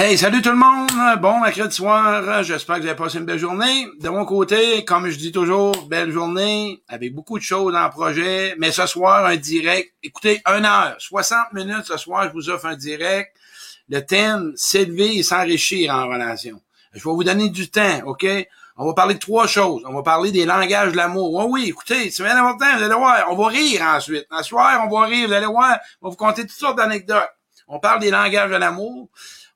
Hey, salut tout le monde! Bon mercredi soir, j'espère que vous avez passé une belle journée. De mon côté, comme je dis toujours, belle journée, avec beaucoup de choses en projet, mais ce soir, un direct. Écoutez, une heure, 60 minutes ce soir, je vous offre un direct. Le thème, s'élever et s'enrichir en relation. Je vais vous donner du temps, OK? On va parler de trois choses. On va parler des langages de l'amour. Oui, oui, écoutez, c'est bien important, vous allez voir. On va rire ensuite. Ce soir, on va rire, vous allez voir. On va vous conter toutes sortes d'anecdotes. On parle des langages de l'amour.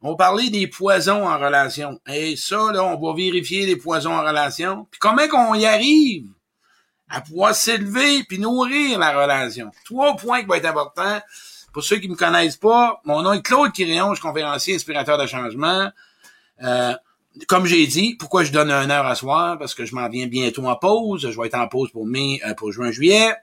On parler des poisons en relation. Et ça, là, on va vérifier les poisons en relation. Puis comment qu'on y arrive à pouvoir s'élever puis nourrir la relation? Trois points qui vont être importants. Pour ceux qui me connaissent pas, mon nom est Claude Quirion, je suis conférencier, inspirateur de changement. Euh, comme j'ai dit, pourquoi je donne une heure à soir? Parce que je m'en viens bientôt en pause. Je vais être en pause pour mai, euh, pour juin, juillet.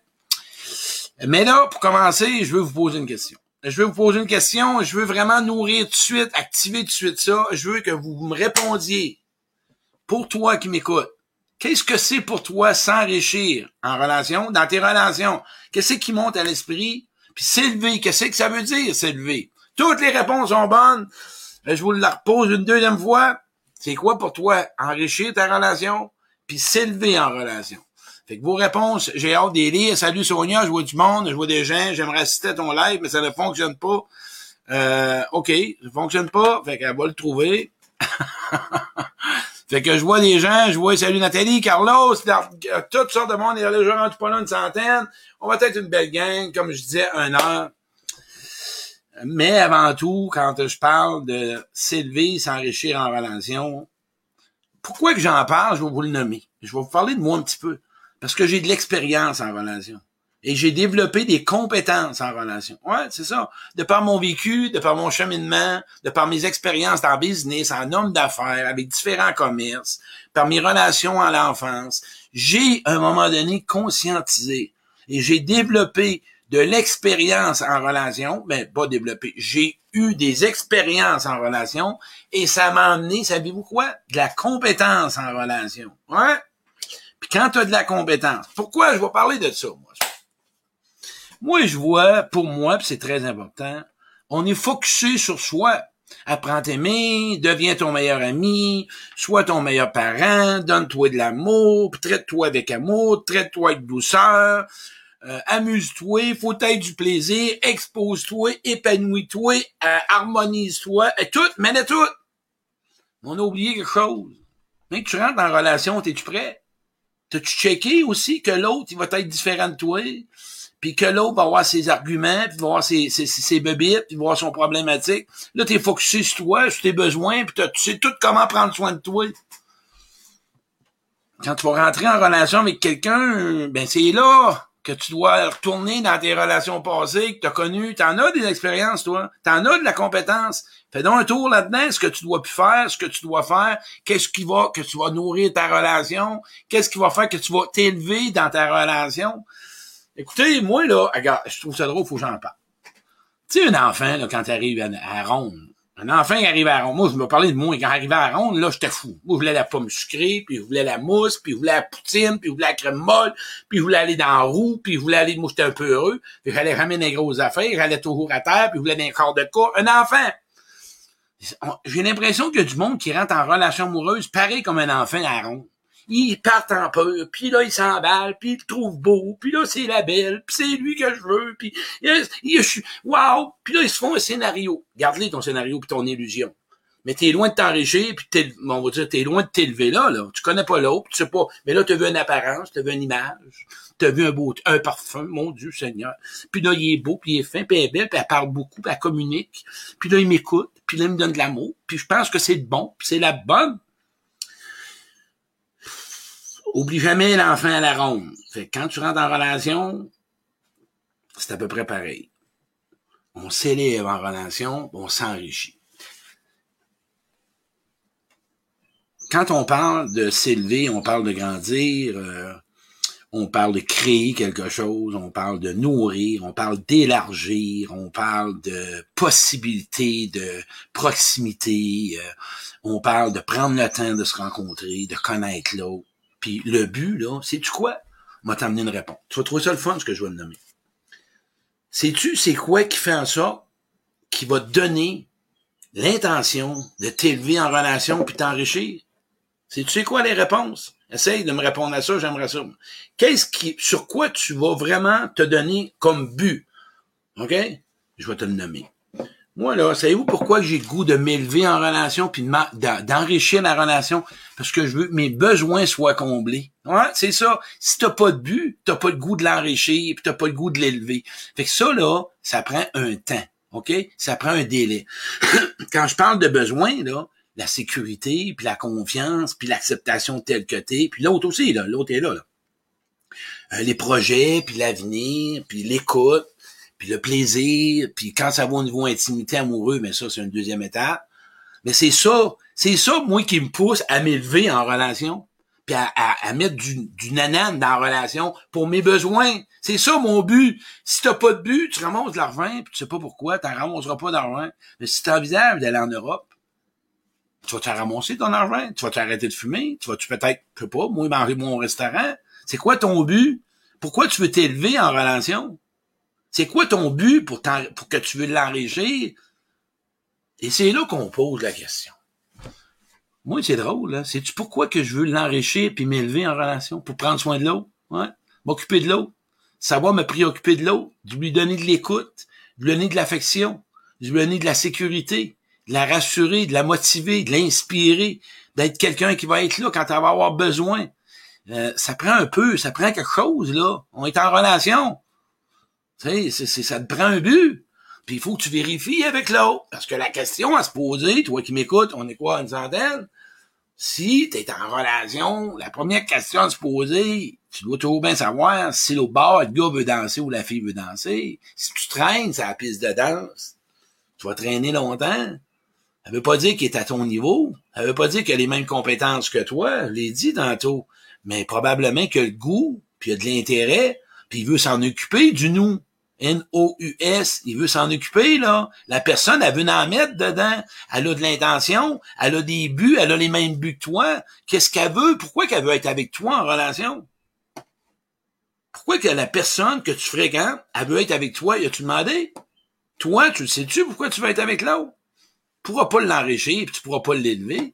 Mais là, pour commencer, je veux vous poser une question je vais vous poser une question, je veux vraiment nourrir tout de suite, activer tout de suite ça. Je veux que vous me répondiez. Pour toi qui m'écoutes, qu'est-ce que c'est pour toi s'enrichir en relation, dans tes relations? Qu'est-ce qui monte à l'esprit? Puis s'élever, qu'est-ce que ça veut dire s'élever? Toutes les réponses sont bonnes. Je vous la repose une deuxième fois. C'est quoi pour toi enrichir ta relation? Puis s'élever en relation? Fait que vos réponses, j'ai hâte des lire. Salut Sonia, je vois du monde, je vois des gens, j'aimerais assister à ton live, mais ça ne fonctionne pas. Euh, OK, ça ne fonctionne pas, fait qu'elle va le trouver. fait que je vois des gens, je vois salut Nathalie, Carlos, toutes sortes de monde, il y a déjà pas là une centaine. On va être une belle gang, comme je disais, un heure. Mais avant tout, quand je parle de s'élever, s'enrichir en relation, pourquoi que j'en parle, je vais vous le nommer. Je vais vous parler de moi un petit peu. Parce que j'ai de l'expérience en relation. Et j'ai développé des compétences en relation. Ouais, c'est ça. De par mon vécu, de par mon cheminement, de par mes expériences en business, en homme d'affaires, avec différents commerces, par mes relations à l'enfance, j'ai, à un moment donné, conscientisé. Et j'ai développé de l'expérience en relation, mais pas développé. J'ai eu des expériences en relation et ça m'a amené, savez-vous quoi? De la compétence en relation. Ouais? Puis quand tu as de la compétence, pourquoi je vais parler de ça, moi? Moi, je vois, pour moi, puis c'est très important, on est focusé sur soi. Apprends t'aimer, deviens ton meilleur ami, sois ton meilleur parent, donne-toi de l'amour, traite-toi avec amour, traite-toi avec douceur, euh, amuse-toi, faut être du plaisir, expose-toi, épanouis-toi, euh, harmonise-toi, et tout, mène tout. On a oublié quelque chose. Mais tu rentres en relation, es-tu prêt? T'as-tu checké aussi que l'autre, il va être différent de toi? Puis que l'autre va avoir ses arguments, puis va avoir ses, ses, ses bébites, puis va avoir son problématique? Là, t'es focusé sur toi, sur tes besoins, puis tu sais tout comment prendre soin de toi. Quand tu vas rentrer en relation avec quelqu'un, ben c'est là que tu dois retourner dans tes relations passées que tu as connues. Tu en as des expériences, toi. Tu en as de la compétence. Fais donc un tour là-dedans, ce que tu dois plus faire, ce que tu dois faire, qu'est-ce qui va, que tu vas nourrir ta relation, qu'est-ce qui va faire que tu vas t'élever dans ta relation. Écoutez, moi, là, regarde, je trouve ça drôle, faut que j'en parle. Tu sais, un enfant, là, quand tu arrives à, à ronde, un enfant qui arrive à ronde. Moi, je me parlais de moi. Quand arrivait à ronde, là, j'étais fou. Moi, je voulais la pomme sucrée, puis je voulais la mousse, puis je voulais la poutine, puis je voulais la crème molle, puis je voulais aller dans la roue, puis je voulais aller, moi, j'étais un peu heureux. Puis j'allais ramener des grosses affaires, j'allais toujours à terre, puis je voulais des corps de corps. Un enfant! J'ai l'impression qu'il y a du monde qui rentre en relation amoureuse pareil comme un enfant à ronde ils partent en peur, puis là, ils s'emballent, puis ils le trouvent beau, puis là, c'est la belle, puis c'est lui que je veux, puis je suis, wow, puis là, ils se font un scénario. Garde-les ton scénario puis ton illusion. Mais t'es loin de t'enrichir, puis t'es, on va dire, t'es loin de t'élever là, là. Tu connais pas l'autre, tu sais pas. Mais là, t'as vu une apparence, t'as vu une image, t'as vu un beau, un parfum, mon Dieu Seigneur. Puis là, il est beau, puis il est fin, puis elle est belle, puis elle parle beaucoup, puis elle communique. Puis là, il m'écoute, puis là, il me donne de l'amour, puis je pense que c'est bon, puis c'est la bonne. Oublie jamais l'enfant à la ronde. Fait quand tu rentres en relation, c'est à peu près pareil. On s'élève en relation, on s'enrichit. Quand on parle de s'élever, on parle de grandir, euh, on parle de créer quelque chose, on parle de nourrir, on parle d'élargir, on parle de possibilités, de proximité, euh, on parle de prendre le temps de se rencontrer, de connaître l'autre. Puis le but, là, sais-tu quoi? M'a t'amener une réponse. Tu vas trouver ça le fun, ce que je vais te nommer. Sais-tu, c'est quoi qui fait en sorte qui va te donner l'intention de t'élever en relation puis t'enrichir? C'est, tu sais quoi les réponses? Essaye de me répondre à ça, j'aimerais ça. Qu'est-ce qui, sur quoi tu vas vraiment te donner comme but? OK? Je vais te le nommer. Moi, là, savez-vous pourquoi j'ai le goût de m'élever en relation puis d'enrichir la relation? Parce que je veux que mes besoins soient comblés. Ouais, c'est ça. Si t'as pas de but, t'as pas le goût de l'enrichir puis t'as pas le goût de l'élever. Fait que ça, là, ça prend un temps. OK? Ça prend un délai. Quand je parle de besoins, là, la sécurité, puis la confiance, puis l'acceptation telle que t'es, puis l'autre aussi, là, l'autre est là, là. Euh, les projets, puis l'avenir, puis l'écoute, puis le plaisir, puis quand ça va au niveau intimité amoureux, mais ça, c'est une deuxième étape. Mais c'est ça, c'est ça, moi, qui me pousse à m'élever en relation, puis à, à, mettre du, du nanane dans la relation pour mes besoins. C'est ça mon but. Si t'as pas de but, tu ramasses de l'argent, puis tu sais pas pourquoi, t'en ramasseras pas d'argent. Mais si t'envisages d'aller en Europe, tu vas te ramasser ton argent, tu vas t'arrêter de fumer, tu vas tu peut-être, je pas, moi manger mon restaurant? C'est quoi ton but? Pourquoi tu veux t'élever en relation? C'est quoi ton but pour, que tu veux l'enrichir? Et c'est là qu'on pose la question. Moi, c'est drôle, là. C'est-tu pourquoi que je veux l'enrichir puis m'élever en relation? Pour prendre soin de l'autre? Ouais. M'occuper de l'autre. Savoir me préoccuper de l'autre. De lui donner de l'écoute. De lui donner de l'affection. De lui donner de la sécurité. De la rassurer, de la motiver, de l'inspirer. D'être quelqu'un qui va être là quand elle va avoir besoin. Euh, ça prend un peu, ça prend quelque chose, là. On est en relation. Tu sais, ça te prend un but. Puis il faut que tu vérifies avec l'autre. Parce que la question à se poser, toi qui m'écoutes, on est quoi, une centaine? Si tu es en relation, la première question à se poser, tu dois toujours bien savoir si le bar, le gars veut danser ou la fille veut danser. Si tu traînes sur la piste de danse, tu vas traîner longtemps. Ça veut pas dire qu'il est à ton niveau. Ça veut pas dire qu'il a les mêmes compétences que toi. Je l'ai dit tantôt. Mais probablement qu'il a le goût, puis il a de l'intérêt, puis il veut s'en occuper du nous. N-O-U-S, il veut s'en occuper, là. La personne, elle veut en mettre dedans. Elle a de l'intention, elle a des buts, elle a les mêmes buts que toi. Qu'est-ce qu'elle veut? Pourquoi qu'elle veut être avec toi en relation? Pourquoi que la personne que tu fréquentes, elle veut être avec toi? Y a-tu demandé? Toi, tu le sais-tu pourquoi tu veux être avec l'autre? Tu pourras pas l'enrichir, puis tu pourras pas l'élever.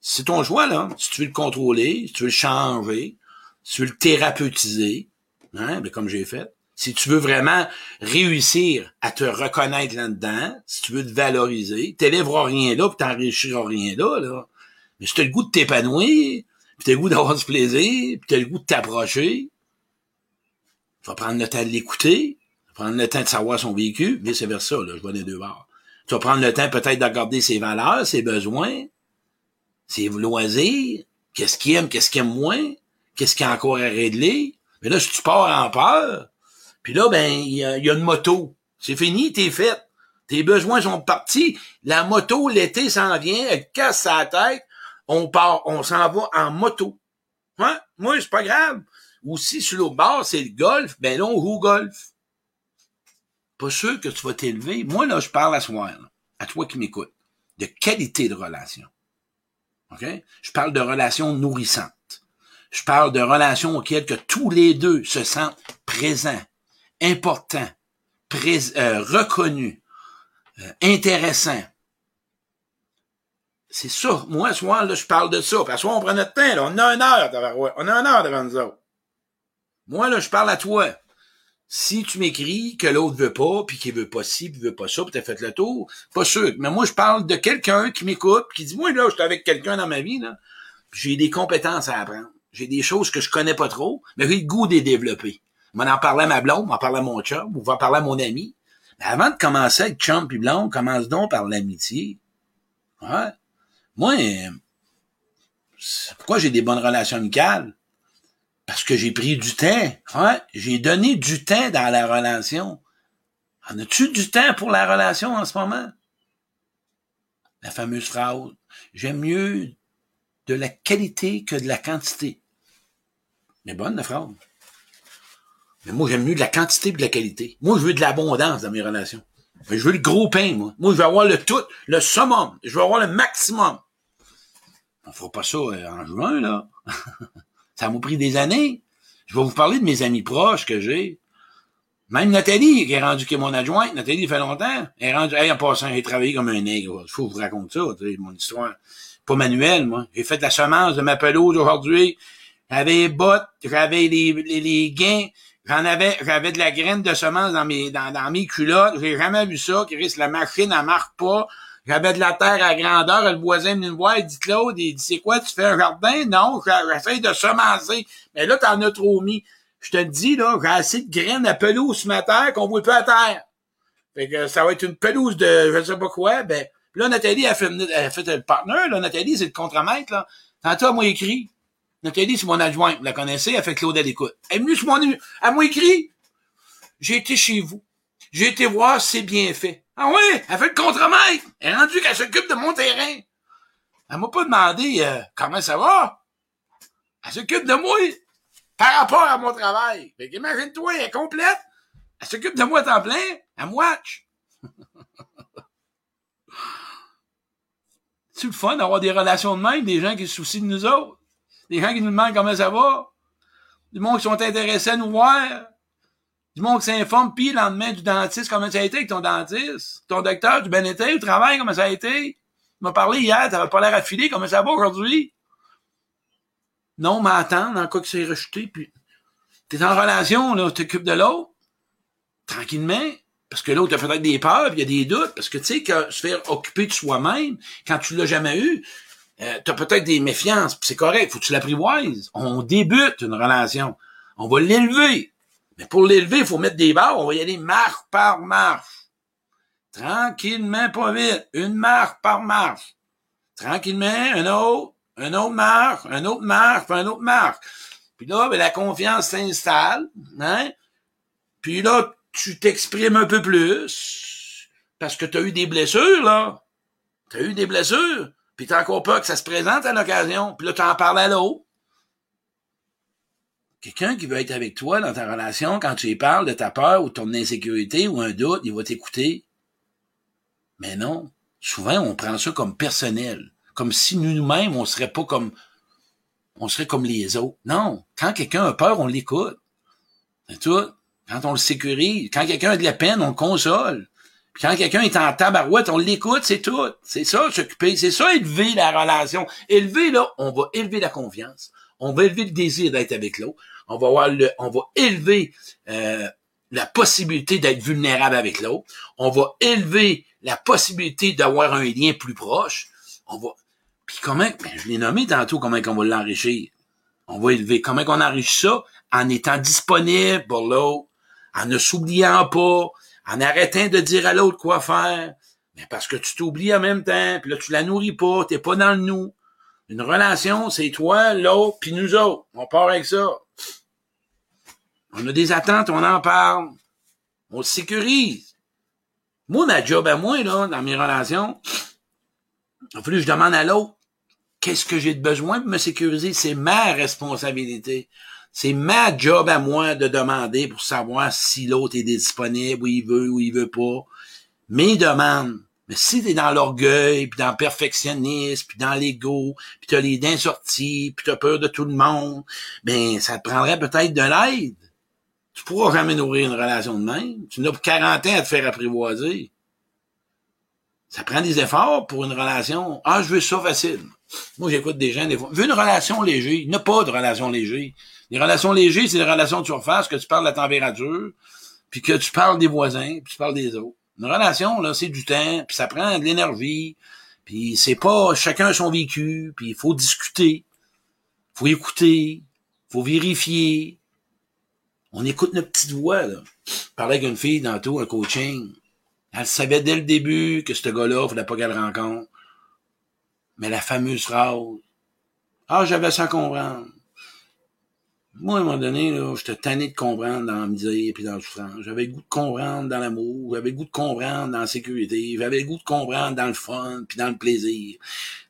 C'est ton choix, là. Si tu veux le contrôler, si tu veux le changer, si tu veux le thérapeutiser, hein, ben, comme j'ai fait si tu veux vraiment réussir à te reconnaître là-dedans, si tu veux te valoriser, t'élèveras rien là, puis t'enrichiras rien là, là. Mais si t'as le goût de t'épanouir, puis t'as le goût d'avoir du plaisir, puis t'as le goût de t'approcher, tu vas prendre le temps de l'écouter, prendre le temps de savoir son vécu, c'est vers ça, là, je vois les deux bords. Tu vas prendre le temps peut-être de regarder ses valeurs, ses besoins, ses loisirs, qu'est-ce qu'il aime, qu'est-ce qu'il aime moins, qu'est-ce qu'il a encore à régler. Mais là, si tu pars en peur, puis là, ben, il y, a une moto. C'est fini, t'es fait. Tes besoins sont partis. La moto, l'été s'en vient, elle casse sa tête. On part, on s'en va en moto. Hein? Moi, c'est pas grave. Ou si sur l'autre bord, c'est le golf, ben là, on joue golf. Pas sûr que tu vas t'élever. Moi, là, je parle à soi, à toi qui m'écoutes, de qualité de relation. OK? Je parle de relations nourrissantes. Je parle de relations auxquelles que tous les deux se sentent présents, important, euh, reconnu, euh, intéressant. C'est ça. Moi, soir, là, je parle de ça. Parce qu'on prend notre temps, là. On a une heure devant, on a une heure devant nous autres. Moi, là, je parle à toi. Si tu m'écris que l'autre veut pas, puis qu'il veut pas ci, puis veut pas ça, puis t'as fait le tour, pas sûr. Mais moi, je parle de quelqu'un qui m'écoute, qui dit, moi, là, je suis avec quelqu'un dans ma vie, là. J'ai des compétences à apprendre. J'ai des choses que je connais pas trop, mais j'ai le goût de les développer. On en parlait à ma blonde, m'en parlait à mon chum, ou va parler à mon ami. Mais avant de commencer avec chum puis blonde, commence donc par l'amitié. Ouais. Moi, pourquoi j'ai des bonnes relations amicales? Parce que j'ai pris du temps. J'ai donné du temps dans la relation. En as-tu du temps pour la relation en ce moment? La fameuse phrase. J'aime mieux de la qualité que de la quantité. Mais bonne la phrase. Mais moi, j'aime mieux de la quantité que de la qualité. Moi, je veux de l'abondance dans mes relations. Je veux le gros pain, moi. Moi, je veux avoir le tout, le summum. Je veux avoir le maximum. On fera pas ça euh, en juin, là. ça m'a pris des années. Je vais vous parler de mes amis proches que j'ai. Même Nathalie, qui est rendue qui est mon adjointe, Nathalie, fait longtemps, elle est rendue, elle, en passant, elle comme un nègre. Faut je vous raconte ça, mon histoire. Pas manuel, moi. J'ai fait la semence de ma pelouse aujourd'hui. J'avais les bottes, j'avais les, les, les gains, j'en avais, j'avais de la graine de semence dans mes, dans, dans mes culottes. J'ai jamais vu ça, Chris. La machine, elle marque pas. J'avais de la terre à grandeur. Le voisin venait me voir, il dit, Claude, il dit, c'est quoi, tu fais un jardin? Non, j'essaie de semencer. Mais là, t'en as trop mis. Je te dis, là, j'ai assez de graines à pelouse ma terre qu'on voit pas à terre. Fait que ça va être une pelouse de je sais pas quoi. Ben, là, Nathalie a fait, elle a fait le partenaire, là. Nathalie, c'est le contremaître, là. Tantôt, elle m'a écrit. Nathalie, c'est mon adjointe. Vous la connaissez? Elle fait Claudel écoute. Elle est venue sur mon, elle m'a écrit. J'ai été chez vous. J'ai été voir c'est bien fait. Ah oui, elle fait le contremaître. Elle est rendue qu'elle s'occupe de mon terrain. Elle m'a pas demandé euh, comment ça va. Elle s'occupe de moi par rapport à mon travail. Fait qu'imagine-toi, elle est complète. Elle s'occupe de moi à temps plein. Elle me watch. C'est le fun d'avoir des relations de même, des gens qui se soucient de nous autres. Des gens qui nous demandent comment ça va. Du monde qui sont intéressés à nous voir. Du monde qui s'informe, puis le lendemain du dentiste, comment ça a été avec ton dentiste? Ton docteur, du bien été, au travail, comment ça a été? Tu m'as parlé hier, t'avais pas l'air affilé, comment ça va aujourd'hui? Non, mais attends, dans cas que c'est rejeté, puis t'es en relation, là, t'occupes de l'autre, tranquillement, parce que l'autre a peut-être des peurs, il y a des doutes, parce que tu sais que se faire occuper de soi-même, quand tu l'as jamais eu, euh, t'as peut-être des méfiances, c'est correct, faut que tu l'apprivoises. On débute une relation, on va l'élever, mais pour l'élever, il faut mettre des barres, on va y aller marche par marche. Tranquillement, pas vite, une marche par marche. Tranquillement, un autre, un autre marche, un autre marche, un autre marche. Puis là, ben, la confiance s'installe, hein? Puis là, tu t'exprimes un peu plus, parce que tu as eu des blessures, là. Tu as eu des blessures, puis t'as encore peur que ça se présente à l'occasion, puis là, tu en parles à l'autre. Quelqu'un qui veut être avec toi dans ta relation, quand tu lui parles de ta peur ou de ton insécurité ou un doute, il va t'écouter. Mais non. Souvent, on prend ça comme personnel comme si nous-mêmes, on serait pas comme, on serait comme les autres. Non. Quand quelqu'un a peur, on l'écoute. C'est tout. Quand on le sécurise, quand quelqu'un a de la peine, on le console. Puis quand quelqu'un est en tabarouette, on l'écoute, c'est tout. C'est ça, s'occuper. C'est ça, élever la relation. Élever, là, on va élever la confiance. On va élever le désir d'être avec l'autre. On va avoir le, on va élever euh, la possibilité d'être vulnérable avec l'autre. On va élever la possibilité d'avoir un lien plus proche. On va, puis comment, ben, je l'ai nommé tantôt, comment on va l'enrichir. On va élever. Comment qu'on enrichit ça? En étant disponible pour l'autre, en ne s'oubliant pas, en arrêtant de dire à l'autre quoi faire. Mais parce que tu t'oublies en même temps, puis là, tu la nourris pas, t'es pas dans le nous. Une relation, c'est toi, l'autre, puis nous autres. On part avec ça. On a des attentes, on en parle. On se sécurise. Moi, ma job à moi, là, dans mes relations, il a fallu que je demande à l'autre qu'est-ce que j'ai de besoin pour me sécuriser? C'est ma responsabilité. C'est ma job à moi de demander pour savoir si l'autre est disponible, ou il veut, ou il veut pas. Mes demandes. Mais si t'es dans l'orgueil, puis dans le perfectionnisme, puis dans l'ego, puis t'as les dents sorties, puis t'as peur de tout le monde, ben ça te prendrait peut-être de l'aide. Tu pourras jamais nourrir une relation de même. Tu n'as pas 40 ans à te faire apprivoiser. Ça prend des efforts pour une relation. Ah, je veux ça facile. Moi, j'écoute des gens, des fois. Veux une relation légère. Il n'y a pas de relation légère. Les relations légères, c'est des relations de surface, que tu parles de la température, puis que tu parles des voisins, puis tu parles des autres. Une relation, là, c'est du temps, puis ça prend de l'énergie, puis c'est pas chacun son vécu, puis il faut discuter, faut écouter, faut vérifier. On écoute notre petite voix, là. Je parlais avec une fille tantôt, un coaching. Elle savait dès le début que ce gars-là, il fallait pas qu'elle rencontre. Mais la fameuse phrase, ah, j'avais ça à comprendre. Moi, à un moment donné, là, j'étais tanné de comprendre dans la misère puis dans le souffrance. J'avais le goût de comprendre dans l'amour, j'avais le goût de comprendre dans la sécurité, j'avais le goût de comprendre dans le fun puis dans le plaisir.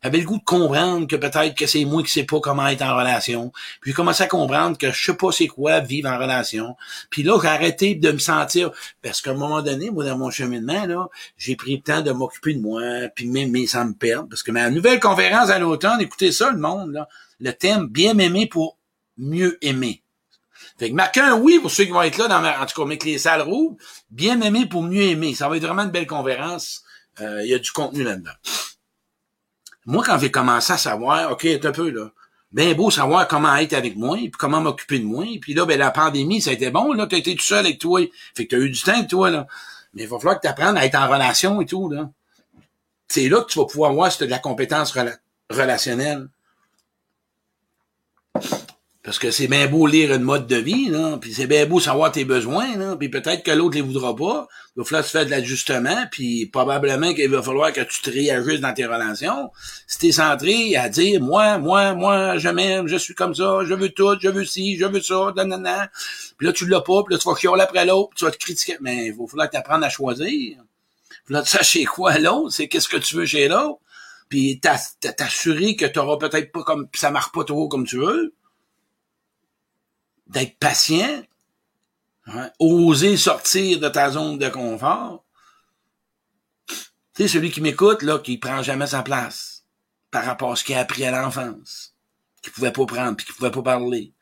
J'avais le goût de comprendre que peut-être que c'est moi qui sais pas comment être en relation. Puis j'ai commencé à comprendre que je sais pas c'est quoi vivre en relation. Puis là, j'ai arrêté de me sentir, parce qu'à un moment donné, moi, dans mon cheminement, là, j'ai pris le temps de m'occuper de moi, puis même sans me perdre. Parce que ma nouvelle conférence à l'automne, écoutez ça, le monde, là, le thème bien m'aimer pour mieux aimer. Fait que marquez un oui pour ceux qui vont être là, dans ma, en tout cas, avec les salles rouges. Bien aimé pour mieux aimer. Ça va être vraiment une belle conférence. Euh, il y a du contenu là-dedans. Moi, quand j'ai commencé à savoir, OK, un peu, là, bien beau savoir comment être avec moi, puis comment m'occuper de moi. Puis là, ben, la pandémie, ça a été bon, là, t'as été tout seul avec toi. Fait que t'as eu du temps toi, là. Mais il va falloir que tu apprennes à être en relation et tout, là. C'est là que tu vas pouvoir voir as de la compétence relationnelle. Parce que c'est bien beau lire une mode de vie, là, puis c'est bien beau savoir tes besoins, puis peut-être que l'autre les voudra pas. Il va falloir se faire de l'ajustement, puis probablement qu'il va falloir que tu te réajustes dans tes relations. Si t'es centré à dire moi, moi, moi, je m'aime, je suis comme ça, je veux tout, je veux ci, je veux ça, nanana. Puis là, tu l'as pas, puis là, tu vas chialer après l'autre, tu vas te critiquer. Mais il va falloir que apprennes à choisir. Puis là, tu sais chez quoi l'autre, c'est qu'est-ce que tu veux chez l'autre? Puis t'assurer que tu auras peut-être pas comme ça marche pas trop comme tu veux d'être patient, hein, oser sortir de ta zone de confort. Tu sais, celui qui m'écoute, là, qui prend jamais sa place par rapport à ce qu'il a appris à l'enfance, qu'il pouvait pas prendre, puis qu'il pouvait pas parler,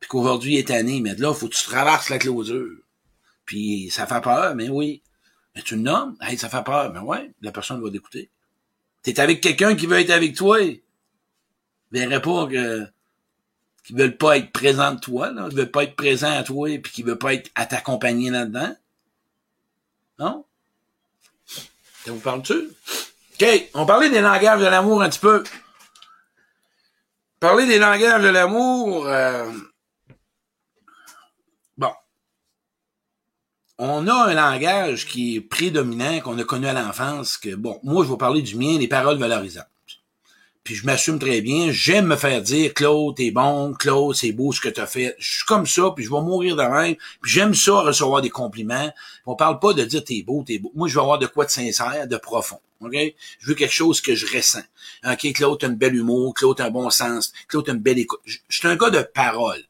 puis qu'aujourd'hui il est tanné, mais là, faut que tu traverses la clôture. Puis ça fait peur, mais oui. Mais tu le nommes, hey, ça fait peur, mais ouais, la personne va t'écouter. T'es avec quelqu'un qui veut être avec toi, verrait pas que qui veulent pas être présents de toi, là, qui veulent pas être présents à toi et puis qui veulent pas être à t'accompagner là-dedans. Non? Ça vous parle-tu? OK, on parlait des langages de l'amour un petit peu. Parler des langages de l'amour, euh... bon. On a un langage qui est prédominant, qu'on a connu à l'enfance, que, bon, moi, je vais parler du mien, les paroles valorisantes puis je m'assume très bien. J'aime me faire dire Claude, t'es bon, Claude, c'est beau ce que t'as fait. Je suis comme ça, puis je vais mourir de même. Puis j'aime ça recevoir des compliments. On parle pas de dire t'es beau, t'es beau. Moi, je veux avoir de quoi de sincère, de profond. OK? Je veux quelque chose que je ressens. OK, Claude, t'as une belle humour, Claude, t'as un bon sens, Claude, t'as une belle écoute. Je, suis un gars de parole.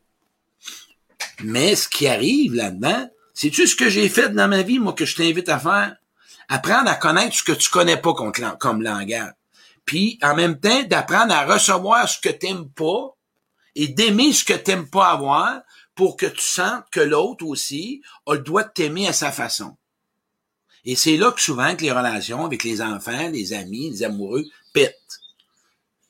Mais ce qui arrive là-dedans, c'est-tu ce que j'ai fait dans ma vie, moi, que je t'invite à faire? Apprendre à connaître ce que tu connais pas comme langage puis en même temps d'apprendre à recevoir ce que t'aimes pas et d'aimer ce que t'aimes pas avoir pour que tu sentes que l'autre aussi a le droit de t'aimer à sa façon. Et c'est là que souvent que les relations avec les enfants, les amis, les amoureux pètent.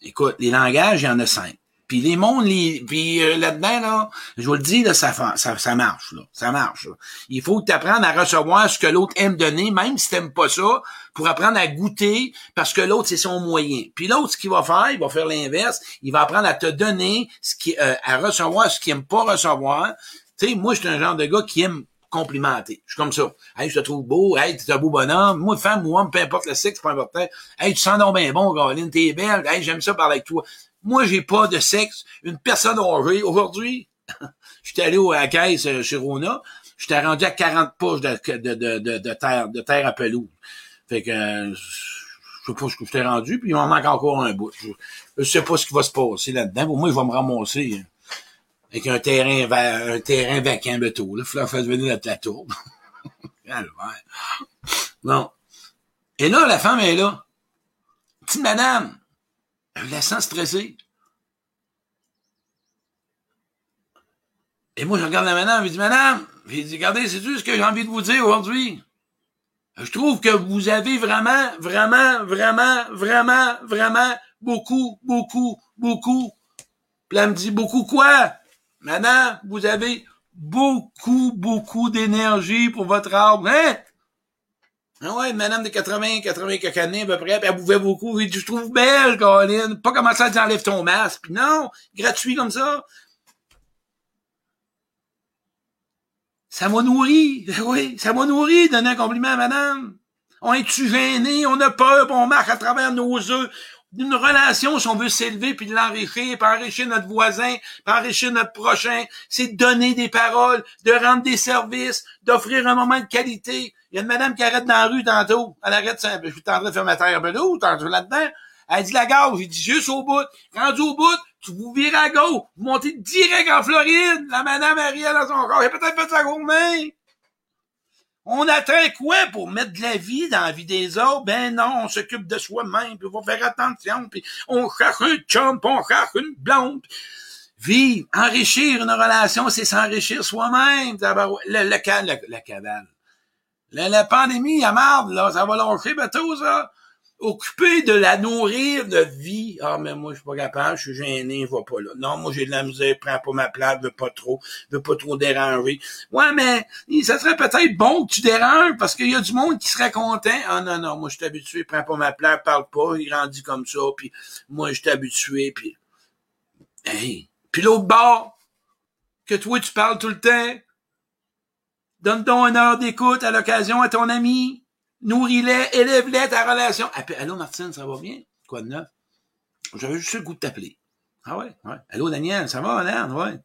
Écoute, les langages, il y en a cinq. Puis les mondes, les, puis euh, là-dedans, là, je vous le dis, là, ça, ça, ça marche, là. Ça marche. Il faut que tu apprennes à recevoir ce que l'autre aime donner, même si t'aimes pas ça, pour apprendre à goûter, parce que l'autre, c'est son moyen. Puis l'autre, ce qu'il va faire, il va faire l'inverse. Il va apprendre à te donner ce qui, euh, à recevoir ce qu'il aime pas recevoir. Tu sais, moi, je suis un genre de gars qui aime complimenter. Je suis comme ça. Hey, je te trouve beau. Hey, t'es un beau bonhomme. Moi, femme ou homme, peu importe le sexe, pas important. Hey, tu sens donc bien bon, Galine. T'es belle. Hey, j'aime ça parler avec toi. Moi, j'ai pas de sexe. Une personne âgée, aujourd'hui, j'étais allé à la caisse chez Rona, j'étais rendu à 40 poches de, de, de, de, terre, de terre à pelouse. Fait que, euh, je sais pas ce que j'étais rendu, puis il m'en manque encore un bout. Je, je, sais pas ce qui va se passer là-dedans. Pour moi, il va me ramasser hein, avec un terrain, un terrain vacant bientôt. Là, il faire venir la, la tourbe. non. Et là, la femme est là. Petite madame, elle la sent stressée. Et moi, je regarde la madame, je dis, madame, je dis, regardez, c'est tout ce que j'ai envie de vous dire aujourd'hui? Je trouve que vous avez vraiment, vraiment, vraiment, vraiment, vraiment beaucoup, beaucoup, beaucoup. Puis elle me dit, beaucoup quoi? Madame, vous avez beaucoup, beaucoup d'énergie pour votre arbre. Hein? Ah ouais, madame de 80, 80 quelques années à peu près, elle bouffait beaucoup. Je trouve belle, Caroline. Pas commencer à dire enlève ton masque. Puis non, gratuit comme ça. Ça m'a nourri. Ben oui, ça m'a nourri, donner un compliment à madame. On est-tu? On a peur, on marche à travers nos œufs. Une relation, si on veut s'élever puis l'enrichir, puis enrichir notre voisin, puis enrichir notre prochain, c'est de donner des paroles, de rendre des services, d'offrir un moment de qualité. Il y a une madame qui arrête dans la rue tantôt. Elle arrête, je suis en train de faire ma terre ou tantôt là-dedans? Elle dit la gare, j'ai dit juste au bout. Rendu au bout, tu vous virez à gauche, vous montez direct en Floride. La madame Ariel dans son corps. Elle peut-être fait sa journée. On attend quoi pour mettre de la vie dans la vie des autres? Ben non, on s'occupe de soi-même, puis on va faire attention, puis on cherche un chum, on cherche une blonde. Vivre, enrichir une relation, c'est s'enrichir soi-même. Le, le, le, cavale. La, la pandémie, à marde, là, ça va lâcher bateau, ça. Occupé de la nourrir de vie. Ah, mais moi, je suis pas capable, je suis gêné, je vais pas là. Non, moi, j'ai de la misère, prends pas ma place, veux pas trop, veux pas trop déranger. Ouais, mais, ça serait peut-être bon que tu déranges, parce qu'il y a du monde qui serait content. Ah, non, non, moi, je suis habitué, prends pas ma place, parle pas, il grandit comme ça, puis moi, je suis habitué, puis... Hey! Puis l'autre bord, que toi, tu parles tout le temps, donne donc une heure d'écoute à l'occasion à ton ami, nourris-les, élève-les ta relation. Allô, Martine, ça va bien? Quoi de neuf? J'avais juste le goût de t'appeler. Ah ouais, ouais. Allô, Daniel, ça va, Alain? Ouais.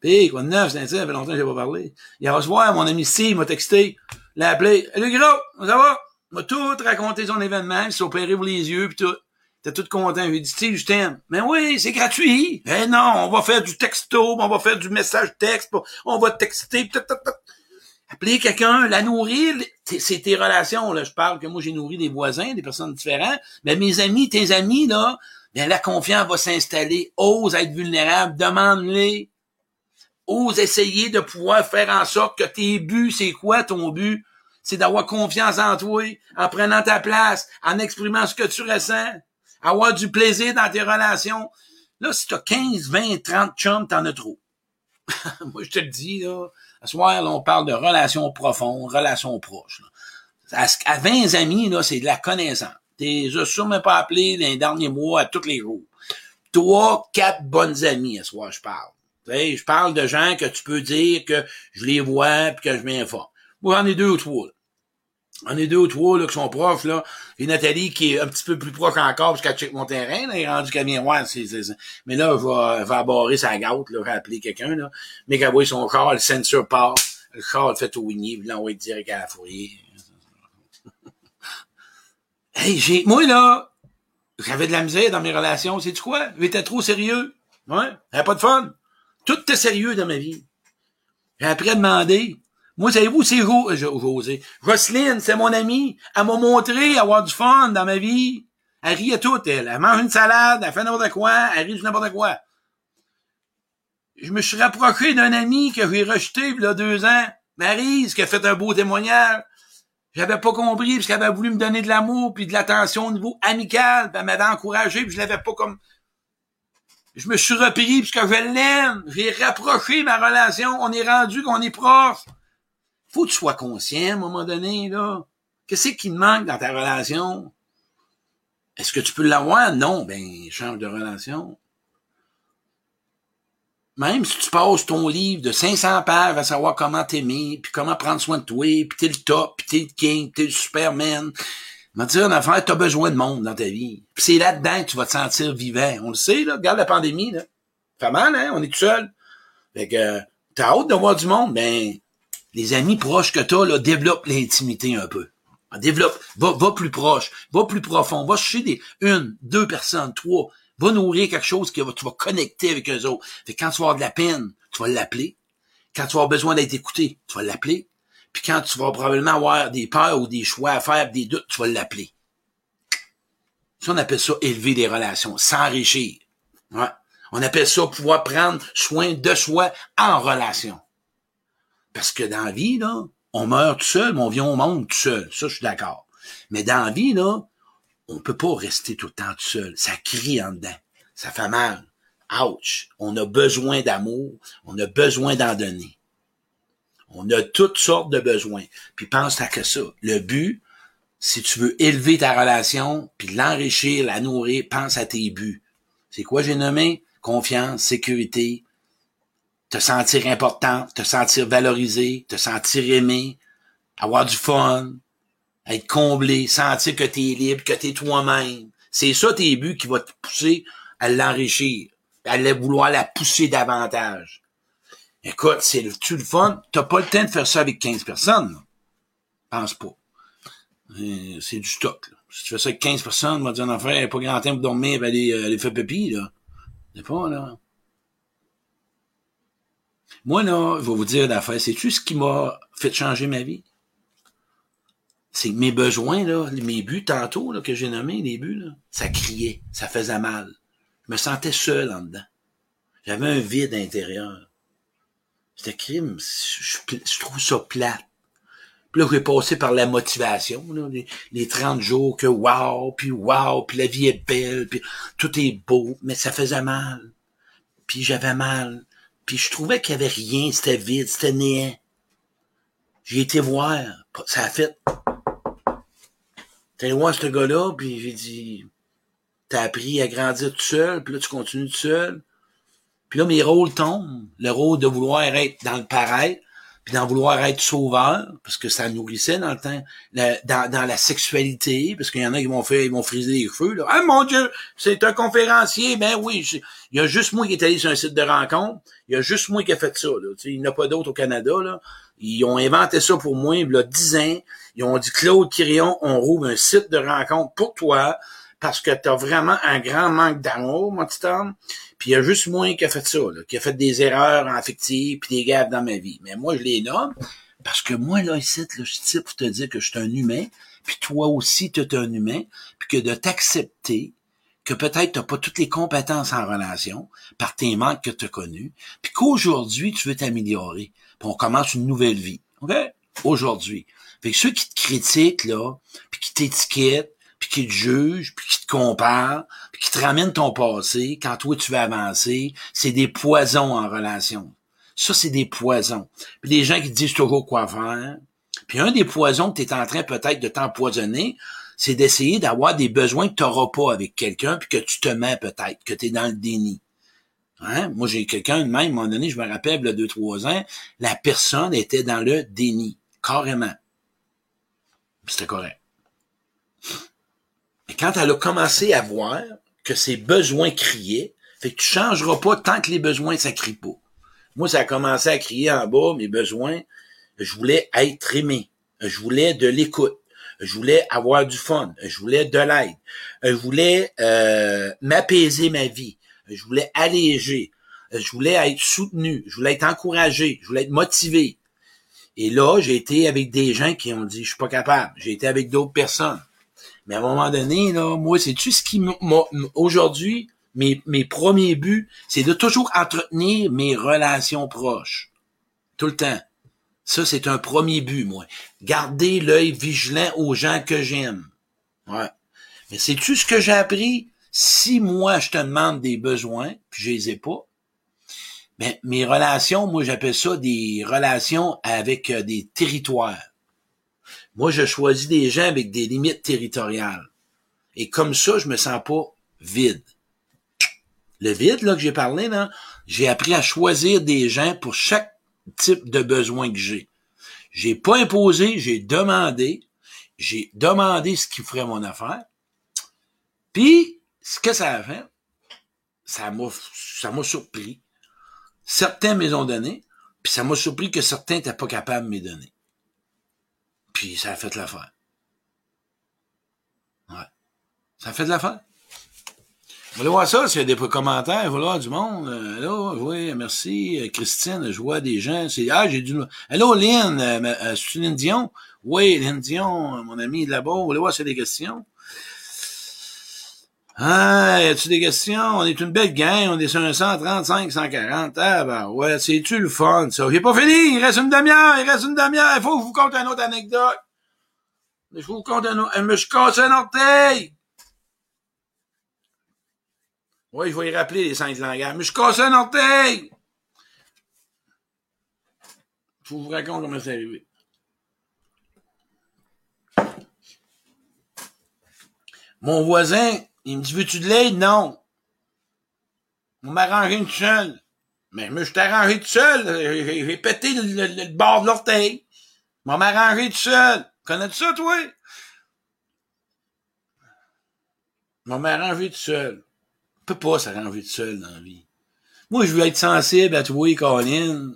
Pis, quoi de neuf, c'est ça, fait longtemps que j'ai pas parlé. Il va se voir, mon ami Steve m'a texté, l'a appelé. Allô, gros, ça va? m'a tout raconté son événement, il s'est opéré pour les yeux, pis tout. T'es tout content. Il dit, Steve, je t'aime. Mais oui, c'est gratuit. Eh non, on va faire du texto, on va faire du message texte, on va texter, appeler quelqu'un, la nourrir, c'est tes relations, là. Je parle que moi, j'ai nourri des voisins, des personnes différentes. Mais mes amis, tes amis, là, bien, la confiance va s'installer. Ose être vulnérable. Demande-les. Ose essayer de pouvoir faire en sorte que tes buts, c'est quoi ton but? C'est d'avoir confiance en toi, en prenant ta place, en exprimant ce que tu ressens, avoir du plaisir dans tes relations. Là, si t'as 15, 20, 30 chums, t'en as trop. moi, je te le dis, là, ce soir, là, on parle de relations profondes, relations proches. À, 20 amis, là, c'est de la connaissance. T'es sûrement pas appelé les derniers mois à tous les jours. Trois, quatre bonnes amies, à ce soir, je parle. je parle de gens que tu peux dire que je les vois puis que je m'informe. Moi, j'en ai deux ou trois. On est deux ou trois là, qui sont proches, là. Et Nathalie qui est un petit peu plus proche encore parce qu'elle check mon terrain, là, elle est rendue qu'elle vient voir. C'est, Mais là, je vais, va abarrer sa gâte, là, appeler quelqu'un, là. Mais qu'elle voit son corps, le censure part, le corps le fait au winnie, puis l'envoie direct à la fourrière. hey, j'ai, moi, là, j'avais de la misère dans mes relations. C'est tu quoi? J'étais trop sérieux. Ouais? J'avais pas de fun. Tout était sérieux dans ma vie. J'ai appris à demander. Moi, savez-vous, c'est euh, José. Roselyne, c'est mon amie. Elle m'a montré avoir du fun dans ma vie. Elle rit à tout, elle. Elle mange une salade, elle fait n'importe quoi, elle rit de n'importe quoi. Je me suis rapproché d'un ami que j'ai rejeté il y a deux ans, Marise, qui a fait un beau témoignage. J'avais pas compris, parce qu'elle avait voulu me donner de l'amour puis de l'attention au niveau amical, elle m'avait encouragé, puis je l'avais pas comme... Je me suis repris parce que je l'aime. J'ai rapproché ma relation. On est rendu qu'on est proche faut que tu sois conscient à un moment donné, là. Qu'est-ce qui te manque dans ta relation? Est-ce que tu peux l'avoir? Non, ben, change de relation. Même si tu passes ton livre de 500 pages à savoir comment t'aimer, puis comment prendre soin de toi, puis t'es le top, puis t'es le king, t'es le superman, m'a dire, en affaire, t'as besoin de monde dans ta vie. Puis c'est là-dedans que tu vas te sentir vivant. On le sait, là. Regarde la pandémie, là. Fait mal, hein? On est tout seul. Fait que, t'as hâte de voir du monde, ben, les amis proches que tu as, là, développe l'intimité un peu. Développe, va, va plus proche, va plus profond, va chercher des une, deux personnes, trois, va nourrir quelque chose qui va, tu vas connecter avec eux autres. Fait quand tu vas avoir de la peine, tu vas l'appeler. Quand tu vas avoir besoin d'être écouté, tu vas l'appeler. Puis quand tu vas probablement avoir des peurs ou des choix à faire, des doutes, tu vas l'appeler. Ça, on appelle ça élever des relations, s'enrichir. Ouais. On appelle ça pouvoir prendre soin de soi en relation. Parce que dans la vie, là, on meurt tout seul, mais on vient au monde tout seul. Ça, je suis d'accord. Mais dans la vie, là, on peut pas rester tout le temps tout seul. Ça crie en dedans. Ça fait mal. Ouch. On a besoin d'amour. On a besoin d'en donner. On a toutes sortes de besoins. Puis pense à que ça. Le but, si tu veux élever ta relation, puis l'enrichir, la nourrir, pense à tes buts. C'est quoi j'ai nommé? Confiance, sécurité, te sentir important, te sentir valorisé, te sentir aimé, avoir du fun, être comblé, sentir que tu es libre, que tu es toi-même. C'est ça tes buts qui vont te pousser à l'enrichir, à vouloir la pousser davantage. Écoute, c'est le, tu le fun, t'as pas le temps de faire ça avec 15 personnes. Pense pas. Euh, c'est du stock. Si tu fais ça avec 15 personnes, on va dire, en fait, pas grand temps pour dormir, ben, aller, aller faire pipi, là. C'est pas, là. Moi, là, je vais vous dire d'affaire, c'est-tu ce qui m'a fait changer ma vie? C'est que mes besoins, là, mes buts tantôt, là, que j'ai nommés, les buts, là, ça criait, ça faisait mal. Je me sentais seul en dedans. J'avais un vide intérieur. C'était crime. Je, trouve ça plate. Puis là, j'ai passé par la motivation, les, les 30 jours que wow, puis wow, puis la vie est belle, puis tout est beau, mais ça faisait mal. Puis j'avais mal. Puis je trouvais qu'il y avait rien, c'était vide, c'était néant. J'ai été voir, ça a fait... T'es voir ce gars-là, puis j'ai dit, t'as appris à grandir tout seul, puis là tu continues tout seul. Puis là, mes rôles tombent. Le rôle de vouloir être dans le pareil, puis d'en vouloir être sauveur, parce que ça nourrissait dans le temps, dans, dans, la sexualité, parce qu'il y en a qui vont faire, ils vont friser les cheveux, là. Ah, mon Dieu! C'est un conférencier! Ben oui, il y a juste moi qui est allé sur un site de rencontre. Il y a juste moi qui a fait ça, là. il n'y en a pas d'autres au Canada, là. Ils ont inventé ça pour moi, il y a 10 ans. Ils ont dit, Claude Quirion, on rouvre un site de rencontre pour toi, parce que tu as vraiment un grand manque d'amour, mon petit homme. Puis il y a juste moi qui a fait ça, là, qui a fait des erreurs affectives puis des gaffes dans ma vie. Mais moi, je les nomme parce que moi, là, ici, là, je suis pour te dire que je suis un humain, puis toi aussi, tu es un humain, puis que de t'accepter que peut-être tu n'as pas toutes les compétences en relation par tes manques que tu as connus, puis qu'aujourd'hui, tu veux t'améliorer, puis on commence une nouvelle vie. OK? Aujourd'hui. Fait que ceux qui te critiquent, là, puis qui t'étiquettent, puis qui te juge, puis qui te compare, puis qui te ramène ton passé, quand toi tu veux avancer, c'est des poisons en relation. Ça, c'est des poisons. Puis les gens qui te disent toujours quoi faire. Puis un des poisons que tu es en train peut-être de t'empoisonner, c'est d'essayer d'avoir des besoins que tu n'auras pas avec quelqu'un, puis que tu te mets peut-être, que tu es dans le déni. Hein? Moi, j'ai quelqu'un de même, à un moment donné, je me rappelle, il y a deux, trois ans, la personne était dans le déni, carrément. C'était correct. Et quand elle a commencé à voir que ses besoins criaient, fait que tu changeras pas tant que les besoins, ça crie pas. Moi, ça a commencé à crier en bas, mes besoins. Je voulais être aimé. Je voulais de l'écoute. Je voulais avoir du fun. Je voulais de l'aide. Je voulais euh, m'apaiser ma vie. Je voulais alléger. Je voulais être soutenu. Je voulais être encouragé. Je voulais être motivé. Et là, j'ai été avec des gens qui ont dit, je suis pas capable. J'ai été avec d'autres personnes. Mais à un moment donné, là, moi, c'est-tu ce qui m'a, aujourd'hui, mes, mes premiers buts, c'est de toujours entretenir mes relations proches. Tout le temps. Ça, c'est un premier but, moi. Garder l'œil vigilant aux gens que j'aime. Ouais. Mais sais-tu ce que j'ai appris? Si moi, je te demande des besoins, puis je les ai pas, ben, mes relations, moi, j'appelle ça des relations avec euh, des territoires. Moi, je choisis des gens avec des limites territoriales. Et comme ça, je me sens pas vide. Le vide, là, que j'ai parlé, là, j'ai appris à choisir des gens pour chaque type de besoin que j'ai. J'ai pas imposé, j'ai demandé. J'ai demandé ce qui ferait mon affaire. Puis, ce que ça a fait, ça m'a, ça m'a surpris. Certains me ont donné, puis ça m'a surpris que certains n'étaient pas capables de me donner. Puis ça a fait l'affaire. Ouais. Ça a fait de l'affaire. Vous voulez voir ça, s'il y a des commentaires, voir du monde. Euh, allô, oui, merci. Euh, Christine, je vois des gens. C'est Ah, j'ai du. Allô, Lynn, euh, euh c'est Lynn Dion? Oui, Lynn Dion, mon ami de là-bas. Vous voulez voir a des questions? Ah, y a-tu des questions? On est une belle gang, on est sur un 135, 140. Ah, ben ouais, c'est-tu le fun, ça? J'ai pas fini, il reste une demi-heure, il reste une demi-heure. Il faut que je vous conte une autre anecdote. Je vous conte un autre. Je me suis un orteil. Oui, je vais y rappeler les cinq langages. Je me suis un orteil. Je vous raconte comment c'est arrivé. Mon voisin, il me dit, veux-tu de l'aide? Non. On m'a arrangé une seule. Mais moi, je t'ai arrangé tout seul. J'ai pété le, bord de l'orteil. On m'a arrangé tout seul. Connais-tu ça, toi? On m'a arrangé tout seul. On peut pas s'arranger tout seul dans la vie. Moi, je veux être sensible à toi, Colin.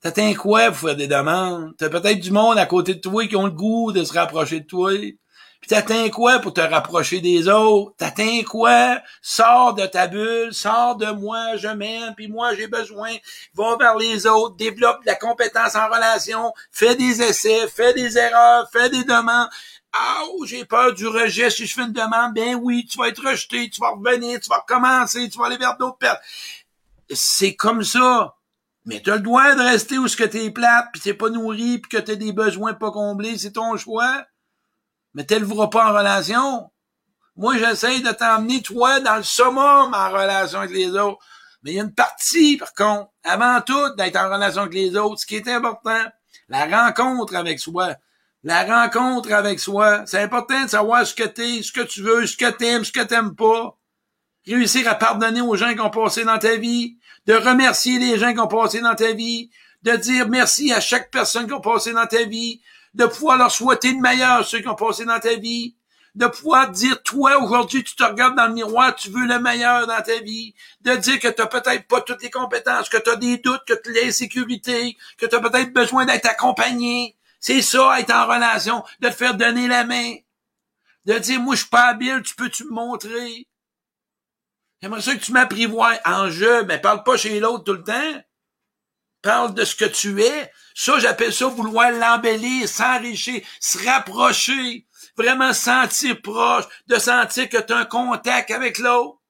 T'as quoi pour faire des demandes? T'as peut-être du monde à côté de toi qui ont le goût de se rapprocher de toi. Puis t'atteins quoi pour te rapprocher des autres? T'atteins quoi? Sors de ta bulle, sors de moi, je m'aime, puis moi j'ai besoin. Va vers les autres, développe la compétence en relation, fais des essais, fais des erreurs, fais des demandes. Ah, j'ai peur du rejet si je fais une demande. Ben oui, tu vas être rejeté, tu vas revenir, tu vas recommencer, tu vas aller vers d'autres personnes. c'est comme ça. Mais t'as le droit de rester où ce que t'es plate, puis t'es pas nourri, puis que t'as des besoins pas comblés, c'est ton choix. Mais t'élèveras pas en relation? Moi, j'essaye de t'emmener, toi, dans le summum en relation avec les autres. Mais il y a une partie, par contre, avant tout, d'être en relation avec les autres, ce qui est important, la rencontre avec soi. La rencontre avec soi. C'est important de savoir ce que t'es, ce que tu veux, ce que t'aimes, ce que t'aimes pas. Réussir à pardonner aux gens qui ont passé dans ta vie de remercier les gens qui ont passé dans ta vie, de dire merci à chaque personne qui a passé dans ta vie, de pouvoir leur souhaiter le meilleur ceux qui ont passé dans ta vie, de pouvoir dire, toi, aujourd'hui, tu te regardes dans le miroir, tu veux le meilleur dans ta vie, de dire que tu peut-être pas toutes les compétences, que tu as des doutes, que tu as l'insécurité, que tu as peut-être besoin d'être accompagné. C'est ça, être en relation, de te faire donner la main, de dire, moi, je suis pas habile, tu peux-tu me montrer? J'aimerais ça que tu m'apprivoies en jeu, mais parle pas chez l'autre tout le temps. Parle de ce que tu es. Ça, j'appelle ça vouloir l'embellir, s'enrichir, se rapprocher, vraiment sentir proche, de sentir que tu as un contact avec l'autre.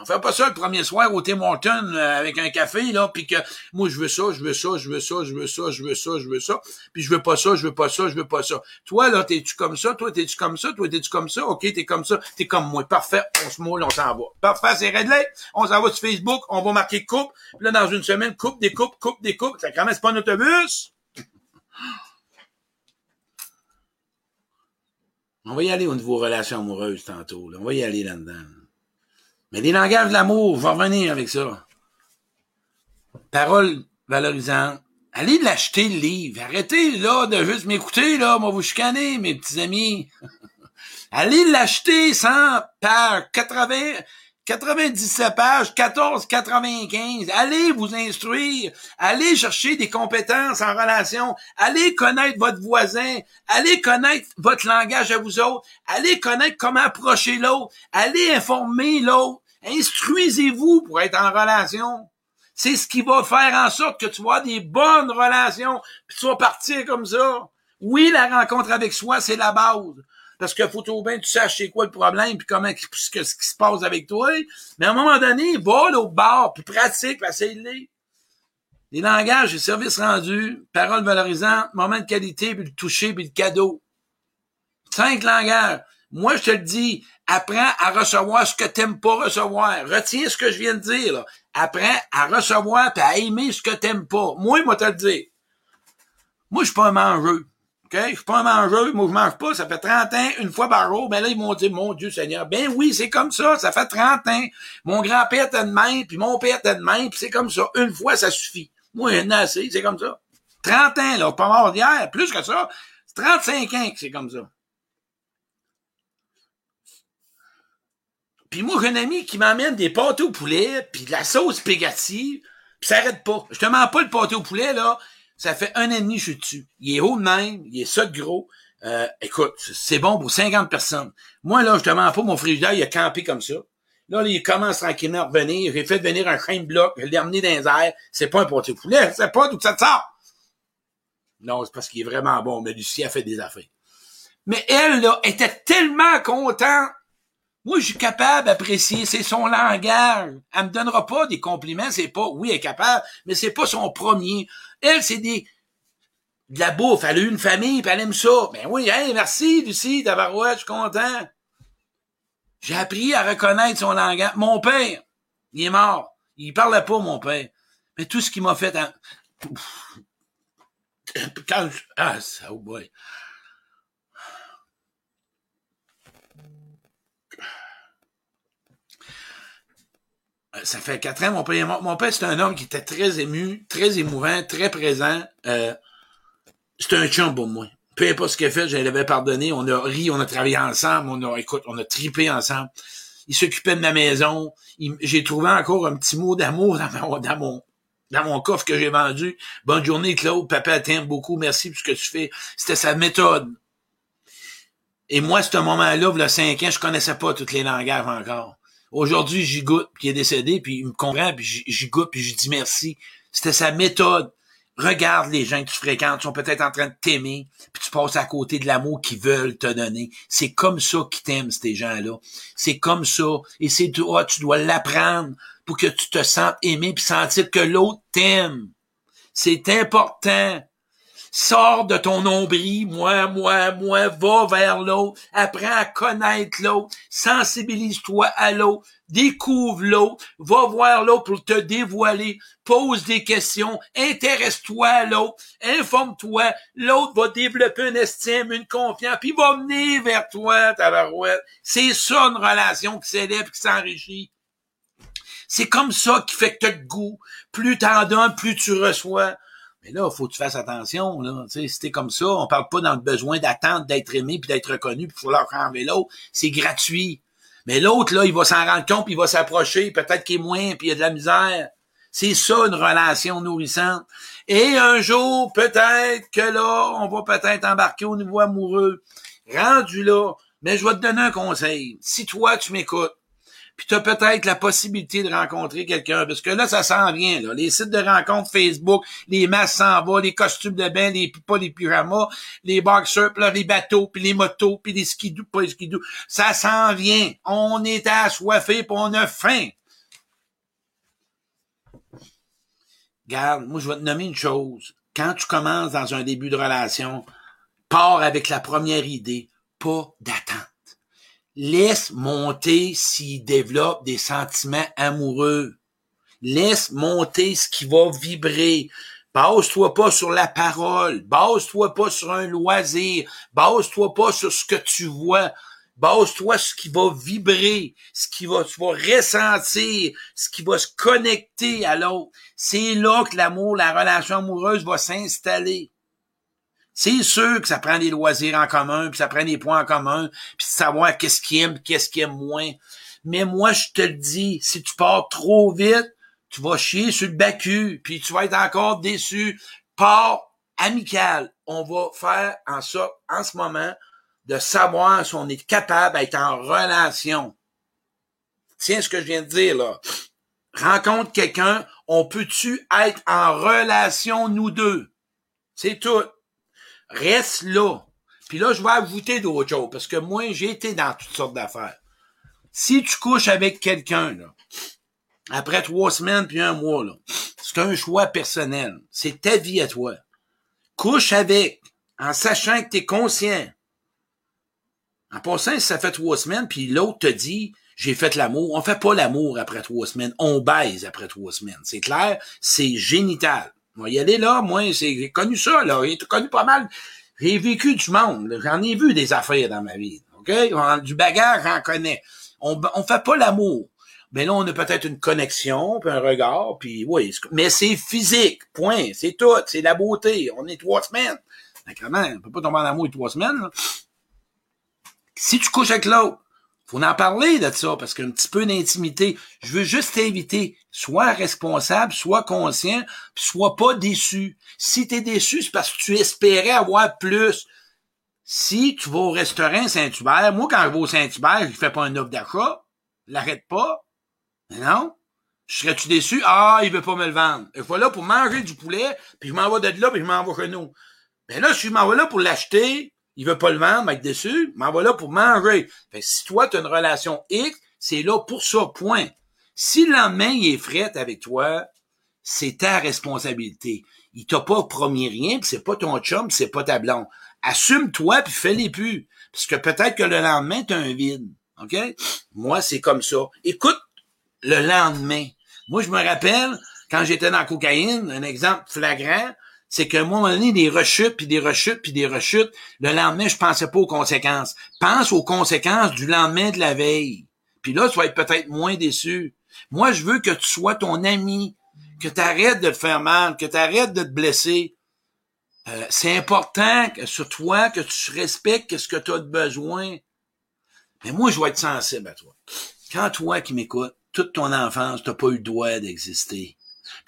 On fait pas ça le premier soir au Tim Hortons euh, avec un café, là, puis que moi, je veux ça, je veux ça, je veux ça, je veux ça, je veux ça, je veux ça, puis je veux pas ça, je veux pas ça, je veux pas ça. Toi, là, t'es-tu comme ça? Toi, t'es-tu comme ça? Toi, t'es-tu comme ça? OK, t'es comme ça. T'es comme moi. Parfait. On se moule, on s'en va. Parfait, c'est réglé. On s'en va sur Facebook, on va marquer coupe. Puis là, dans une semaine, coupe, des coupes, coupe, des coupes. Ça commence pas un autobus. On va y aller au niveau relations amoureuses tantôt. Là. On va y aller là-dedans. Mais des langages de l'amour, je vais revenir avec ça. Parole valorisante. Allez l'acheter le livre. Arrêtez là de juste m'écouter, là. Moi, vous chicanez, mes petits amis. Allez l'acheter sans par 80, 97 pages, 14, 95. Allez vous instruire. Allez chercher des compétences en relation. Allez connaître votre voisin. Allez connaître votre langage à vous autres. Allez connaître comment approcher l'autre. Allez informer l'autre. Instruisez-vous pour être en relation. C'est ce qui va faire en sorte que tu vas des bonnes relations, puis tu vas partir comme ça. Oui, la rencontre avec soi, c'est la base parce qu'il faut tout bien tu saches c'est quoi le problème, puis comment ce qui se passe avec toi. Mais à un moment donné, va au bar, puis pratique, puis essaye de Les langages, les services rendus, paroles valorisantes, moments de qualité, puis le toucher, puis le cadeau. Cinq langages. Moi, je te le dis, apprends à recevoir ce que t'aimes pas recevoir. Retiens ce que je viens de dire. Là. Apprends à recevoir et à aimer ce que t'aimes pas. Moi, moi te le dire. Moi, je suis pas un mangeux. OK? Je suis pas un mangeur, moi je mange pas, ça fait 30 ans, une fois jour, ben là, ils m'ont dit, mon Dieu Seigneur, ben oui, c'est comme ça, ça fait 30 ans. Mon grand-père était de même, puis mon père était de même, puis c'est comme ça. Une fois, ça suffit. Moi, un assez, c'est comme ça. 30 ans, là, pas mort d'hier, plus que ça. C'est 35 ans que c'est comme ça. Puis moi, j'ai un ami qui m'amène des pâtes au poulet, puis de la sauce spaghetti, puis ça arrête pas. Je te mens pas le pâté au poulet, là. Ça fait un an et demi que je suis dessus. Il est haut de même, il est ça gros. Euh, écoute, c'est bon pour 50 personnes. Moi, là, je te mens pas, mon frigidaire, il a campé comme ça. Là, il commence tranquillement à revenir. J'ai fait venir un chaîne bloc, je l'ai amené dans les airs. C'est pas un au poulet, c'est pas d'où ça te sort. Non, c'est parce qu'il est vraiment bon, mais Lucie a fait des affaires. Mais elle, là, était tellement contente. Moi, je suis capable d'apprécier, c'est son langage. Elle me donnera pas des compliments, c'est pas, oui, elle est capable, mais c'est pas son premier. Elle, c'est des, de la bouffe. Elle a eu une famille, puis elle aime ça. Ben oui, hey, merci, Lucie, d'avoir je suis content. J'ai appris à reconnaître son langage. Mon père, il est mort. Il parlait pas, mon père. Mais tout ce qu'il m'a fait en... Quand Ah, ça, oh boy. Ça fait quatre ans, mon père Mon père, c'est un homme qui était très ému, très émouvant, très présent. Euh, c'était un chum pour moi. Peu importe ce qu'il a fait, je l'avais pardonné. On a ri, on a travaillé ensemble, on a, écoute, on a tripé ensemble. Il s'occupait de ma maison. J'ai trouvé encore un petit mot d'amour mon, dans mon coffre que j'ai vendu. Bonne journée, Claude. Papa t'aime beaucoup. Merci pour ce que tu fais. C'était sa méthode. Et moi, à ce moment-là, il y a cinq ans, je connaissais pas toutes les langages encore. Aujourd'hui, j'y goûte, puis il est décédé, puis il me comprend, puis j'y goûte, puis je dis merci. C'était sa méthode. Regarde les gens que tu fréquentes, sont peut-être en train de t'aimer, puis tu passes à côté de l'amour qu'ils veulent te donner. C'est comme ça qu'ils t'aiment, ces gens-là. C'est comme ça. Et c'est toi, tu dois l'apprendre pour que tu te sentes aimé puis sentir que l'autre t'aime. C'est important. Sors de ton nombril, moi, moi, moi, va vers l'autre, apprends à connaître l'autre, sensibilise-toi à l'autre, découvre l'autre, va voir l'autre pour te dévoiler, pose des questions, intéresse-toi à l'autre, informe-toi, l'autre va développer une estime, une confiance, puis va venir vers toi, ta barouette. C'est ça une relation qui s'élève, qui s'enrichit. C'est comme ça qui fait que tu as goût. Plus t'en donnes, plus tu reçois. Mais là, faut que tu fasses attention. Là. Si t'es comme ça, on parle pas dans le besoin d'attendre d'être aimé puis d'être reconnu puis faut leur enlever l'autre. C'est gratuit. Mais l'autre, là, il va s'en rendre compte puis il va s'approcher. Peut-être qu'il est moins puis il y a de la misère. C'est ça, une relation nourrissante. Et un jour, peut-être que là, on va peut-être embarquer au niveau amoureux. Rendu là. Mais je vais te donner un conseil. Si toi, tu m'écoutes, puis tu as peut-être la possibilité de rencontrer quelqu'un, parce que là, ça s'en vient, là. Les sites de rencontres Facebook, les masses s'en vont, les costumes de bain, les pas les pyjamas, les boxers, les bateaux, puis les motos, puis les skidoo, pas les skidoo. Ça s'en vient. On est assoiffé, puis on a faim. Garde, moi, je vais te nommer une chose. Quand tu commences dans un début de relation, pars avec la première idée, pas d'attente laisse monter s'il développe des sentiments amoureux. Laisse monter ce qui va vibrer. Base-toi pas sur la parole. Base-toi pas sur un loisir. Base-toi pas sur ce que tu vois. Base-toi sur ce qui va vibrer, ce qui va, tu vas ressentir, ce qui va se connecter à l'autre. C'est là que l'amour, la relation amoureuse va s'installer. C'est sûr que ça prend des loisirs en commun, puis ça prend des points en commun, puis savoir qu'est-ce qui aime, qu'est-ce qui aime moins. Mais moi, je te le dis, si tu pars trop vite, tu vas chier sur le bacu, puis tu vas être encore déçu. Pars amical. On va faire en sorte, en ce moment, de savoir si on est capable d'être en relation. Tiens ce que je viens de dire, là. Rencontre quelqu'un, on peut-tu être en relation, nous deux? C'est tout. Reste là. Puis là, je vais ajouter d'autres choses, parce que moi, j'ai été dans toutes sortes d'affaires. Si tu couches avec quelqu'un, là, après trois semaines puis un mois, là, c'est un choix personnel. C'est ta vie à toi. Couche avec, en sachant que tu es conscient. En passant, ça fait trois semaines, puis l'autre te dit, j'ai fait l'amour. On fait pas l'amour après trois semaines. On baise après trois semaines. C'est clair, c'est génital. Moi, y aller là, moi, j'ai connu ça, là. J'ai connu pas mal. J'ai vécu du monde. J'en ai vu des affaires dans ma vie. OK? Du bagage, j'en connais. On, on fait pas l'amour. Mais là, on a peut-être une connexion, puis un regard, puis oui. Mais c'est physique, point. C'est tout. C'est la beauté. On est trois semaines. D'accord, on peut pas tomber en amour trois semaines. Là. Si tu couches avec l'autre, faut en parler de ça, parce qu'un petit peu d'intimité. Je veux juste t'inviter, sois responsable, sois conscient, puis sois pas déçu. Si tu es déçu, c'est parce que tu espérais avoir plus. Si tu vas au restaurant Saint-Hubert, moi, quand je vais au Saint-Hubert, je fais pas un offre d'achat, l'arrête pas. Non. Je serais-tu déçu? Ah, il veut pas me le vendre. Il faut là pour manger du poulet, puis je m'en vais de là, puis je m'en vais chez nous. Ben là, je m'en vais là pour l'acheter, il veut pas le vendre, être déçu, m'en va là pour manger. Fait si toi, tu as une relation X, c'est là pour ça, point. Si le lendemain, il est fret avec toi, c'est ta responsabilité. Il t'a pas promis rien, c'est pas ton chum, c'est pas ta blonde. Assume-toi, puis fais-les plus. Parce que peut-être que le lendemain, tu as un vide. OK? Moi, c'est comme ça. Écoute, le lendemain. Moi, je me rappelle, quand j'étais dans la cocaïne, un exemple flagrant, c'est qu'à un moment donné, des rechutes, puis des rechutes, puis des rechutes, le lendemain, je pensais pas aux conséquences. Pense aux conséquences du lendemain de la veille. Puis là, tu vas être peut-être moins déçu. Moi, je veux que tu sois ton ami, que tu arrêtes de te faire mal, que tu arrêtes de te blesser. Euh, c'est important que, sur toi que tu respectes ce que tu as de besoin. Mais moi, je vais être sensible à toi. Quand toi qui m'écoutes, toute ton enfance, tu n'as pas eu le droit d'exister.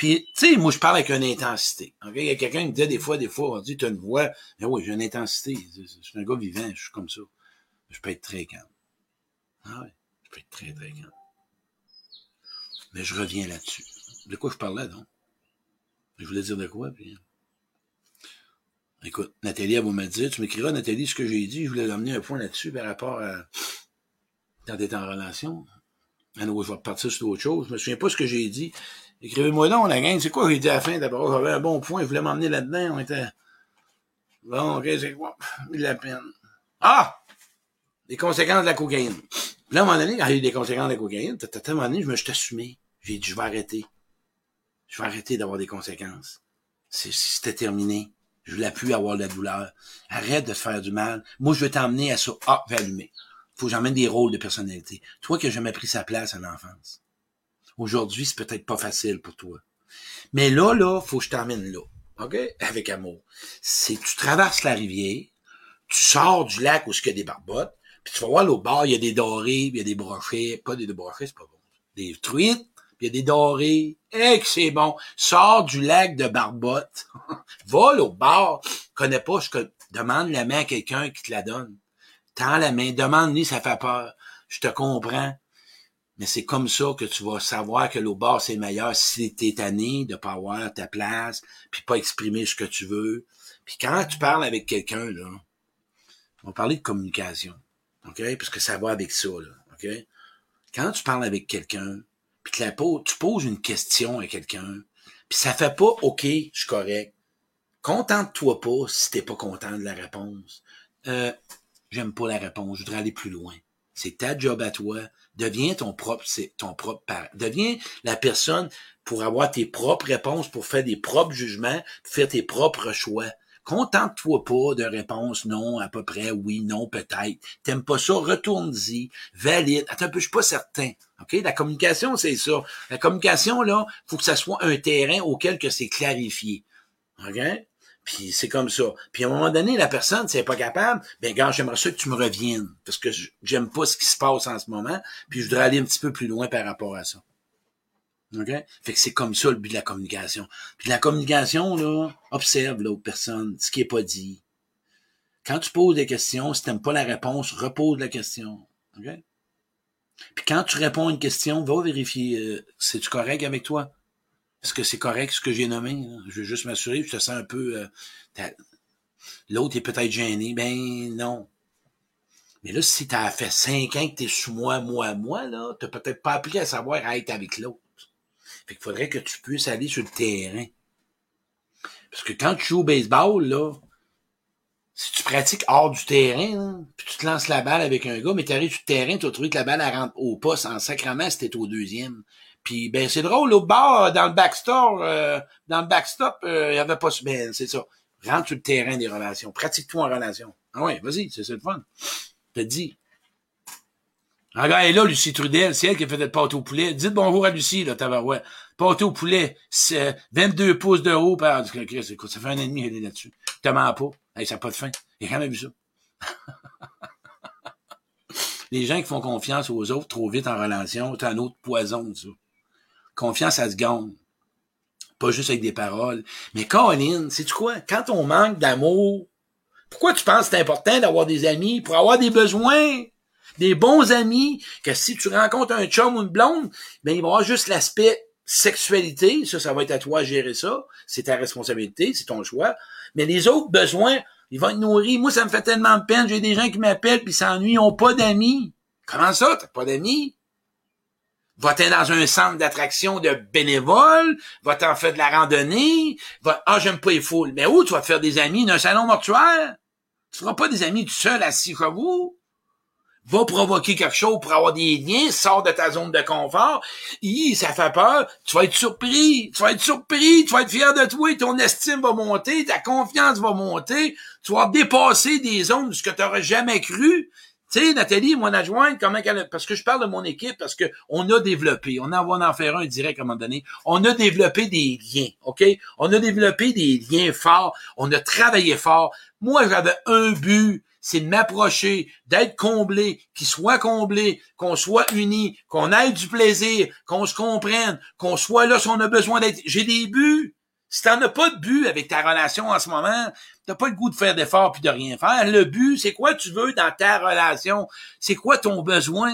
Puis, tu sais, moi, je parle avec une intensité. Il y a quelqu'un qui me dit des fois, des fois, on dit, tu as une voix. Mais oui, j'ai une intensité. Je suis un gars vivant, je suis comme ça. Je peux être très calme. Ah ouais, je peux être très, très calme. Mais je reviens là-dessus. De quoi je parlais, donc? Je voulais dire de quoi, puis... Écoute, Nathalie, elle va me dire, tu m'écriras, Nathalie, ce que j'ai dit, je voulais amener un point là-dessus par rapport à quand tu es en relation. Ah non, je vais repartir sur d'autres choses. Je me souviens pas ce que j'ai dit. Écrivez-moi donc, la gang, c'est quoi que j'ai dit à la fin? D'abord, j'avais un bon point, je voulais m'emmener là-dedans, on était... Bon, ok, c'est quoi? Il la peine. Ah! Les conséquences de la cocaïne. Là, à un moment donné, il y a eu des conséquences de la cocaïne, à un moment donné, je me suis assumé. J'ai dit, je vais arrêter. Je vais arrêter d'avoir des conséquences. C'était terminé. Je voulais plus avoir de la douleur. Arrête de te faire du mal. Moi, je veux t'emmener à ça. Ah, vais allumer. Faut que j'emmène des rôles de personnalité. Toi qui n'as jamais pris sa place à l'enfance. Aujourd'hui, c'est peut-être pas facile pour toi. Mais là, là, faut que je t'emmène là. OK? Avec amour. C'est, tu traverses la rivière, tu sors du lac où il y a des barbottes, puis tu vas voir l'autre bord, il y a des dorés, il y a des brochets. Pas des brochets, c'est pas bon. Des truites, puis il y a des dorés. Eh, que c'est bon. Sors du lac de Barbotte. Va au bord. Connais pas, je demande la main à quelqu'un qui te la donne. Tends la main, demande-lui, ça fait peur. Je te comprends. Mais c'est comme ça que tu vas savoir que l'eau bord, c'est meilleur si t'es tanné de pas avoir ta place, puis pas exprimer ce que tu veux. Puis quand tu parles avec quelqu'un, là, on va parler de communication. OK? Parce que ça va avec ça, là. OK? Quand tu parles avec quelqu'un, puis la, tu poses une question à quelqu'un, puis ça fait pas OK, je suis correct. Contente-toi pas si t'es pas content de la réponse. Euh, j'aime pas la réponse, je voudrais aller plus loin. C'est ta job à toi. Deviens ton propre, ton propre parent. Deviens la personne pour avoir tes propres réponses, pour faire des propres jugements, pour faire tes propres choix. Contente-toi pas de réponse non, à peu près, oui, non, peut-être. T'aimes pas ça, retourne-y, valide. Attends un peu, je suis pas certain. OK? La communication, c'est ça. La communication, là, faut que ça soit un terrain auquel que c'est clarifié. OK? Puis c'est comme ça. Puis à un moment donné, la personne, si elle pas capable, ben gars, j'aimerais ça que tu me reviennes. Parce que j'aime pas ce qui se passe en ce moment. Puis je voudrais aller un petit peu plus loin par rapport à ça. OK? Fait que c'est comme ça le but de la communication. Puis la communication, là, observe l'autre personne, ce qui est pas dit. Quand tu poses des questions, si t'aimes pas la réponse, repose la question. OK? Puis quand tu réponds à une question, va vérifier, euh, c'est-tu correct avec toi? Est-ce que c'est correct ce que j'ai nommé? Je veux juste m'assurer, je te sens un peu... Euh, l'autre est peut-être gêné. Ben non. Mais là, si t'as fait cinq ans que t'es sous moi, moi, moi, là, t'as peut-être pas appris à savoir à être avec l'autre. Fait qu'il faudrait que tu puisses aller sur le terrain. Parce que quand tu joues au baseball, là, si tu pratiques hors du terrain, puis tu te lances la balle avec un gars, mais tu arrives sur le terrain, tu as trouvé que la balle elle rentre au poste en sacrament, c'était au deuxième. Puis ben c'est drôle, au bas, dans le backstore, euh, dans le backstop, euh, il y avait pas ben, c'est ça. Rentre sur le terrain des relations. Pratique-toi en relation. Ah ouais, vas-y, c'est ça le fun. Dis. Ah, gars, elle est là, Lucie Trudel, c'est elle qui a fait le pâte au poulet. Dites bonjour à Lucie, là, tabarouette. Pâte au poulet, c'est 22 pouces de haut par... Écoute, ça fait un an et qu'elle est là-dessus. Je te mens pas. Hey, ça n'a pas de fin. J'ai jamais vu ça. Les gens qui font confiance aux autres trop vite en relation, c'est un autre poison, ça. Confiance, ça se gagne. Pas juste avec des paroles. Mais Caroline, sais-tu quoi? Quand on manque d'amour, pourquoi tu penses que c'est important d'avoir des amis? Pour avoir des besoins? Des bons amis, que si tu rencontres un chum ou une blonde, ben, il va avoir juste l'aspect sexualité, ça, ça va être à toi de gérer ça, c'est ta responsabilité, c'est ton choix, mais les autres besoins, ils vont être nourris. Moi, ça me fait tellement de peine, j'ai des gens qui m'appellent puis s'ennuient, ils ont pas d'amis. Comment ça, t'as pas d'amis? Va-t'en dans un centre d'attraction de bénévoles, va-t'en faire de la randonnée, va, ah, j'aime pas les foules. Mais où tu vas te faire des amis? Dans un salon mortuaire? Tu feras pas des amis tout seul assis chez vous. Va provoquer quelque chose pour avoir des liens, sors de ta zone de confort, Hi, ça fait peur, tu vas être surpris, tu vas être surpris, tu vas être fier de toi, ton estime va monter, ta confiance va monter, tu vas dépasser des zones de ce que tu n'aurais jamais cru. Tu sais, Nathalie, mon adjointe, comment qu'elle, parce que je parle de mon équipe, parce que on a développé, on en va en faire un direct à un moment donné, on a développé des liens, OK? On a développé des liens forts, on a travaillé fort. Moi, j'avais un but, c'est de m'approcher, d'être comblé, qu'il soit comblé, qu'on soit unis, qu'on ait du plaisir, qu'on se comprenne, qu'on soit là si on a besoin d'être. J'ai des buts. Si t'en as pas de but avec ta relation en ce moment, t'as pas le goût de faire d'efforts puis de rien faire. Le but, c'est quoi tu veux dans ta relation? C'est quoi ton besoin?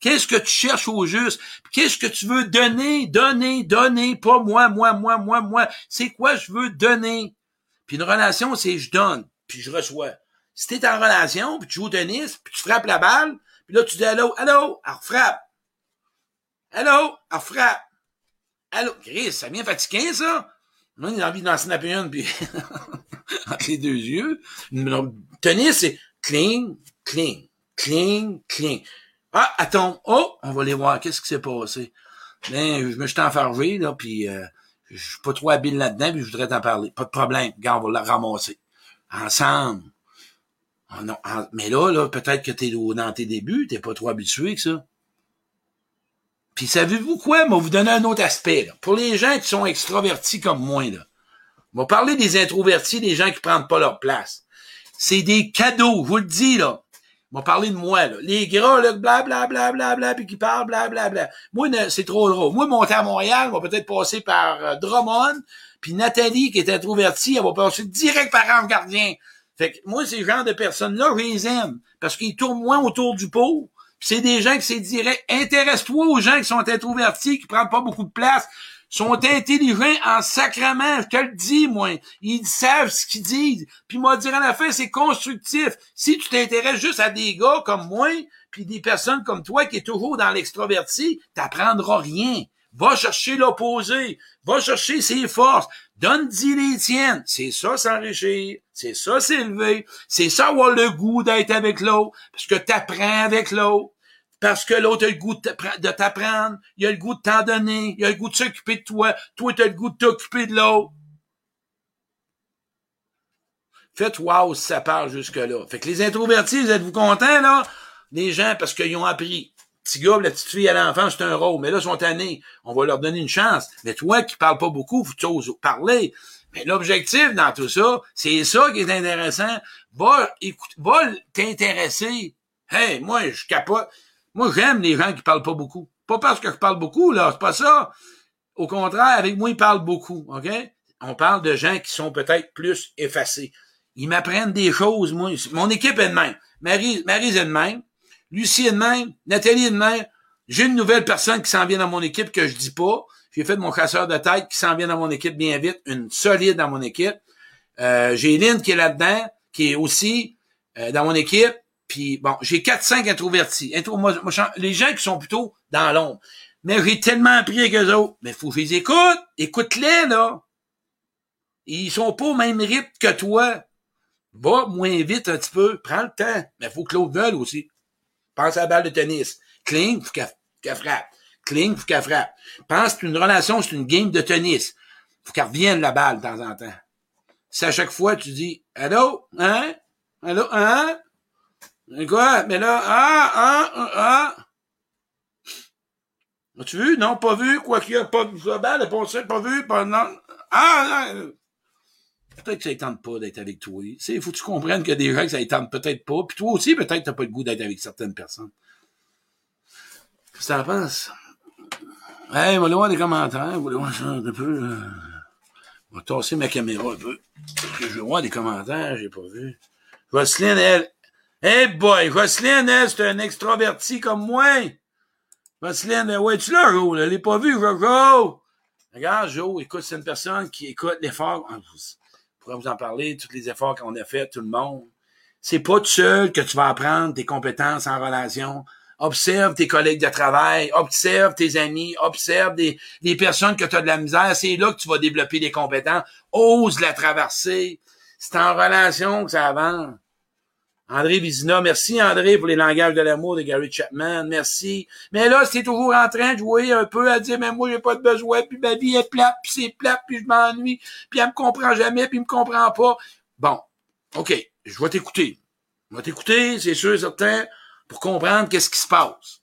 Qu'est-ce que tu cherches au juste? Qu'est-ce que tu veux donner? Donner, donner, pas moi, moi, moi, moi, moi. C'est quoi je veux donner? Puis une relation, c'est je donne, puis je reçois. Si t'es en relation, puis tu joues au tennis, puis tu frappes la balle, puis là, tu dis allô, allô, alors frappe. Allô, alors frappe. Allô, Chris, ça vient fatigué, ça? Moi, j'ai envie d'en snapper une, puis entre les deux yeux. Tennis, c'est cling, cling, cling, cling. Ah, attends, oh, on va aller voir, qu'est-ce qui s'est passé? Ben, je me suis enfargé, là, puis euh, je suis pas trop habile là-dedans, puis je voudrais t'en parler. Pas de problème, gars, on va la ramasser. Ensemble. Ah non, mais là, là, peut-être que t'es dans tes débuts, t'es pas trop habitué que ça. Puis savez-vous quoi? Moi, vous donner un autre aspect. Là. Pour les gens qui sont extravertis comme moi, là, on va parler des introvertis, des gens qui prennent pas leur place. C'est des cadeaux, je vous le dis, là. On va parler de moi, là. Les gras, là, blablabla, bla, puis qui parlent, blablabla. Bla, bla. Moi, c'est trop drôle. Moi, monter à Montréal, on va peut-être passer par euh, Drummond, puis Nathalie, qui est introvertie, elle va passer direct par Ange Gardien. Fait que moi, ces genres de personnes-là, je les aime. Parce qu'ils tournent moins autour du pot. C'est des gens qui c'est direct. Intéresse-toi aux gens qui sont introvertis, qui prennent pas beaucoup de place sont intelligents en sacrement, je te le dis, moi. Ils savent ce qu'ils disent. Puis moi, dire en affaire, c'est constructif. Si tu t'intéresses juste à des gars comme moi, puis des personnes comme toi qui est toujours dans l'extroverti, t'apprendras rien. Va chercher l'opposé. Va chercher ses forces. Donne-y les tiennes. C'est ça s'enrichir. C'est ça s'élever. C'est ça avoir le goût d'être avec l'autre. Parce que t'apprends avec l'autre parce que l'autre a le goût de t'apprendre, il a le goût de t'en donner, il a le goût de s'occuper de toi, toi tu as le goût de t'occuper de l'autre. Faites wow si ça part jusque-là. Fait que les introvertis, vous êtes-vous contents, là? Les gens, parce qu'ils ont appris. Petit gars, la petite fille à l'enfant, c'est un rôle. Mais là, ils sont tannés. On va leur donner une chance. Mais toi qui parles pas beaucoup, tu oses parler. Mais l'objectif dans tout ça, c'est ça qui est intéressant. Va, écoute, va t'intéresser. Hey, moi, je capote. Moi, j'aime les gens qui parlent pas beaucoup. Pas parce que je parle beaucoup, là, c'est pas ça. Au contraire, avec moi, ils parlent beaucoup, OK? On parle de gens qui sont peut-être plus effacés. Ils m'apprennent des choses, moi. Mon équipe est de même. Marie, Marie est de même. Lucie est de même. Nathalie est de même. J'ai une nouvelle personne qui s'en vient dans mon équipe que je dis pas. J'ai fait mon chasseur de tête qui s'en vient dans mon équipe bien vite. Une solide dans mon équipe. Euh, j'ai Lynn qui est là-dedans, qui est aussi euh, dans mon équipe. Puis bon, j'ai 4-5 introvertis. Intro, moi, les gens qui sont plutôt dans l'ombre. Mais j'ai tellement appris avec eux autres. Mais faut que je les écoute. Écoute-les, là. Ils sont pas au même rythme que toi. Va moins vite un petit peu. Prends le temps. Mais faut que l'autre veuille aussi. Pense à la balle de tennis. Cling, faut qu'elle frappe. Cling, faut qu'elle frappe. Pense qu'une relation, c'est une game de tennis. Faut qu'elle revienne la balle de temps en temps. Si à chaque fois tu dis Allô? Hein? Allô? Hein? Quoi? Mais là, ah, ah, ah, ah. As-tu vu? Non, pas vu. Quoi qu'il y a pas vu. La pensée, pas vu. Pas, non. Ah, non. Peut-être que ça tente pas d'être avec toi. Il faut que tu comprennes qu'il y a des gens que ça tente peut-être pas. Puis toi aussi, peut-être que t'as pas le goût d'être avec certaines personnes. Qu'est-ce que t'en penses? Hey, va aller voir des commentaires. Va aller voir ça un peu. Euh... Je vais tasser ma caméra un peu. Je vais voir des commentaires, j'ai pas vu. Roselyne, elle, Hey boy, Jocelyne, elle, c'est un extraverti comme moi. Jocelyne, ouais, tu l'as, Joe, elle l'ai pas vu, Joe. Regarde, Joe, écoute, c'est une personne qui écoute l'effort. Je pourrais vous en parler, tous les efforts qu'on a fait, tout le monde. C'est pas tout seul que tu vas apprendre tes compétences en relation. Observe tes collègues de travail, observe tes amis, observe des, des personnes que tu as de la misère. C'est là que tu vas développer des compétences. Ose la traverser. C'est en relation que ça avance. André Vizina, merci André pour les langages de l'amour de Gary Chapman, merci. Mais là, c'est toujours en train de jouer un peu à dire, mais moi, j'ai pas de besoin, puis ma vie est plate, puis c'est plate, puis je m'ennuie, puis elle me comprend jamais, puis elle me comprend pas. Bon, OK, je vais t'écouter. Je vais t'écouter, c'est sûr, certain, pour comprendre qu'est-ce qui se passe.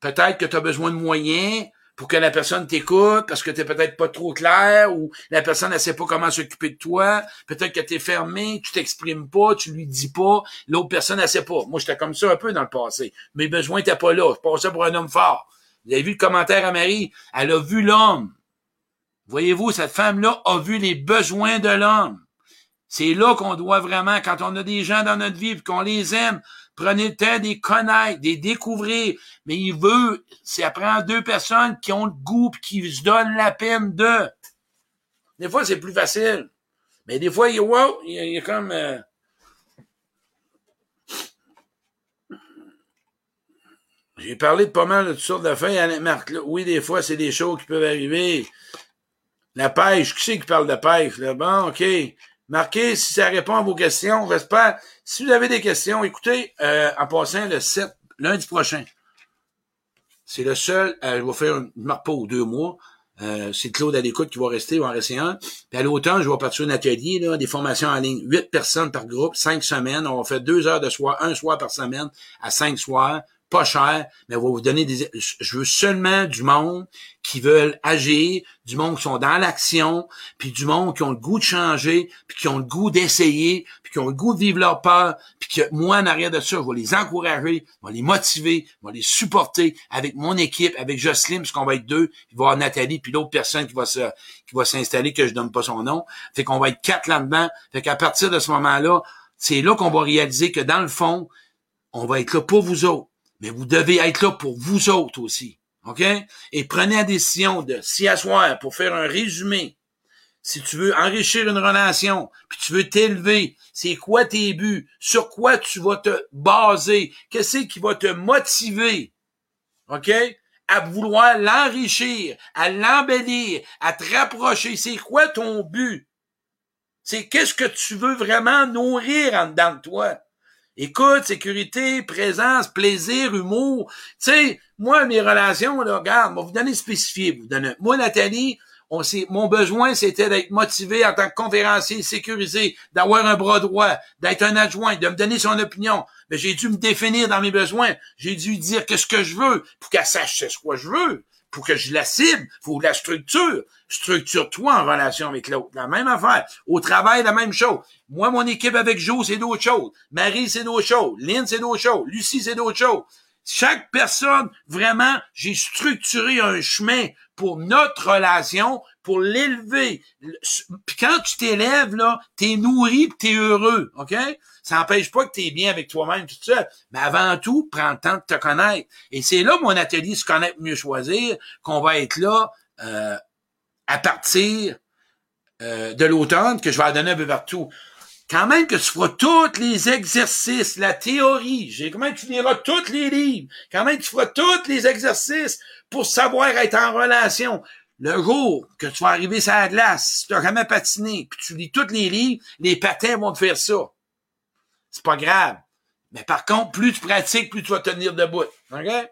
Peut-être que tu as besoin de moyens, pour que la personne t'écoute parce que t'es peut-être pas trop clair ou la personne ne sait pas comment s'occuper de toi. Peut-être que t'es fermé, tu t'exprimes pas, tu lui dis pas, l'autre personne ne sait pas. Moi, j'étais comme ça un peu dans le passé. Mes besoins étaient pas là. Je passais pour un homme fort. Vous avez vu le commentaire à Marie? Elle a vu l'homme. Voyez-vous, cette femme-là a vu les besoins de l'homme. C'est là qu'on doit vraiment, quand on a des gens dans notre vie, qu'on les aime, Prenez le temps de connaître, de découvrir. Mais il veut, ça prend deux personnes qui ont le goût qui se donnent la peine de. Des fois, c'est plus facile. Mais des fois, il wow, il a comme... euh, J'ai parlé de pas mal de toutes sortes d'affaires, Alain Marc. là. Oui, des fois, c'est des choses qui peuvent arriver. La pêche, qui c'est qui parle de pêche? Là? Bon, OK. Marquez si ça répond à vos questions. J'espère. Si vous avez des questions, écoutez, euh, en passant le 7, lundi prochain. C'est le seul, euh, je vais faire une aux deux mois. Euh, c'est Claude à l'écoute qui va rester, il va en rester un. Puis à l'automne, je vais partir un atelier, là, des formations en ligne. Huit personnes par groupe, cinq semaines. On va faire deux heures de soir, un soir par semaine, à cinq soirs. Pas cher, mais on va vous donner des... Je veux seulement du monde qui veulent agir, du monde qui sont dans l'action, puis du monde qui ont le goût de changer, puis qui ont le goût d'essayer, puis qui ont le goût de vivre leur peur, puis que moi, en arrière de ça, je vais les encourager, je vais les motiver, je vais les supporter avec mon équipe, avec Jocelyne, parce qu'on va être deux, il va y avoir Nathalie, puis l'autre personne qui va se qui va s'installer, que je donne pas son nom. Fait qu'on va être quatre là-dedans. Fait qu'à partir de ce moment-là, c'est là qu'on va réaliser que dans le fond, on va être là pour vous autres. Mais vous devez être là pour vous autres aussi. OK? Et prenez la décision de s'y asseoir pour faire un résumé. Si tu veux enrichir une relation, puis tu veux t'élever, c'est quoi tes buts? Sur quoi tu vas te baser? Qu'est-ce qui va te motiver? OK? À vouloir l'enrichir, à l'embellir, à te rapprocher. C'est quoi ton but? C'est qu'est-ce que tu veux vraiment nourrir en dedans de toi? Écoute, sécurité, présence, plaisir, humour. Tu sais, moi, mes relations, là, regarde, on vous donner spécifié. Vous donner. Moi, Nathalie, on mon besoin, c'était d'être motivé en tant que conférencier, sécurisé, d'avoir un bras droit, d'être un adjoint, de me donner son opinion. Mais j'ai dû me définir dans mes besoins. J'ai dû dire qu'est-ce que je veux pour qu'elle sache ce que je veux. Pour que je la cible, faut la structure. Structure-toi en relation avec l'autre. La même affaire. Au travail, la même chose. Moi, mon équipe avec Joe, c'est d'autres choses. Marie, c'est d'autres choses. Lynn, c'est d'autres choses. Lucie, c'est d'autres choses. Chaque personne, vraiment, j'ai structuré un chemin pour notre relation, pour l'élever. Puis quand tu t'élèves, là, t'es nourri t'es heureux, OK? Ça n'empêche pas que t'es bien avec toi-même tout seul. Mais avant tout, prends le temps de te connaître. Et c'est là, mon atelier Se connaître mieux choisir, qu'on va être là euh, à partir euh, de l'automne, que je vais en donner un peu partout quand même que tu feras tous les exercices, la théorie, j'ai quand même que tu liras tous les livres, quand même tu feras tous les exercices pour savoir être en relation. Le jour que tu vas arriver sur la glace, si tu n'as jamais patiné, puis tu lis tous les livres, les patins vont te faire ça. C'est pas grave. Mais par contre, plus tu pratiques, plus tu vas tenir debout. OK?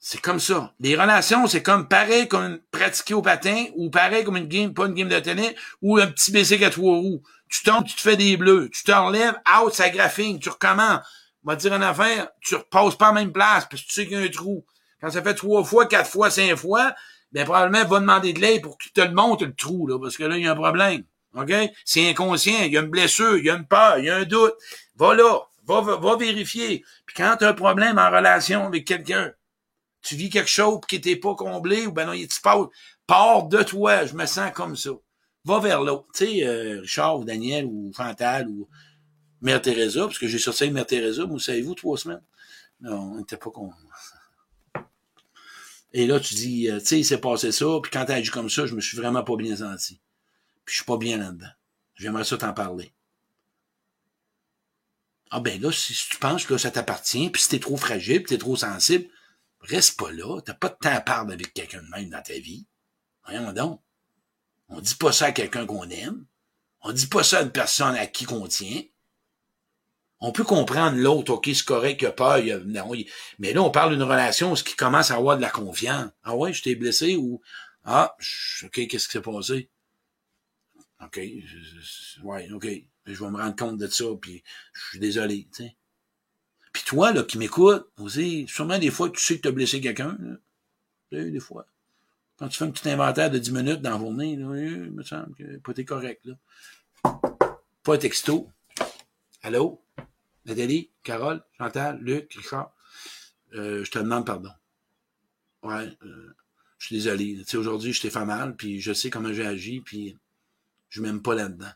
C'est comme ça. Les relations, c'est comme pareil comme pratiquer au patin, ou pareil comme une game, pas une game de tennis, ou un petit bicycle à trois roues tu tombes, tu te fais des bleus, tu te relèves, out, ça graphine, tu recommences. On va te dire une affaire, tu repasses pas en même place, parce que tu sais qu'il y a un trou. Quand ça fait trois fois, quatre fois, cinq fois, ben probablement va demander de l'aide pour qu'il te le montre le trou, là, parce que là, il y a un problème. OK? C'est inconscient, il y a une blessure, il y a une peur, il y a un doute. Va là, va, va, va vérifier. Puis quand tu as un problème en relation avec quelqu'un, tu vis quelque chose qui n'était pas comblé, ou ben non, il te passe, pars de toi, je me sens comme ça va vers l'autre. Tu sais, euh, Richard ou Daniel ou Fantal ou Mère Teresa, parce que j'ai sorti avec Mère Teresa, vous savez-vous, trois semaines? Non, on n'était pas con. Et là, tu dis, euh, tu sais, il s'est passé ça, puis quand t'as agi comme ça, je me suis vraiment pas bien senti. Puis je suis pas bien là-dedans. J'aimerais ça t'en parler. Ah ben là, si tu penses que ça t'appartient, puis si t'es trop fragile, puis t'es trop sensible, reste pas là. T'as pas de temps à parler avec quelqu'un de même dans ta vie. Voyons donc. On dit pas ça à quelqu'un qu'on aime. On dit pas ça à une personne à qui qu'on tient. On peut comprendre l'autre, ok, c'est correct, il a peur, il a, non, mais là, on parle d'une relation où ce qui commence à avoir de la confiance. Ah ouais, je t'ai blessé ou, ah, ok, qu'est-ce qui s'est passé? Ok, ouais, ok, je vais me rendre compte de ça, puis je suis désolé, tu sais. Puis toi, là, qui m'écoute, aussi, sûrement des fois tu sais que tu as blessé quelqu'un, des fois. Quand tu fais un petit inventaire de 10 minutes dans la journée, là, il me semble que pas t'es correct. Là. Pas texto. Allô? Nathalie, Carole, Chantal, Luc, Richard? Euh, je te demande pardon. Ouais, euh, je suis désolé. Tu sais, aujourd'hui, je t'ai fait mal, puis je sais comment j'ai agi, puis je m'aime pas là-dedans.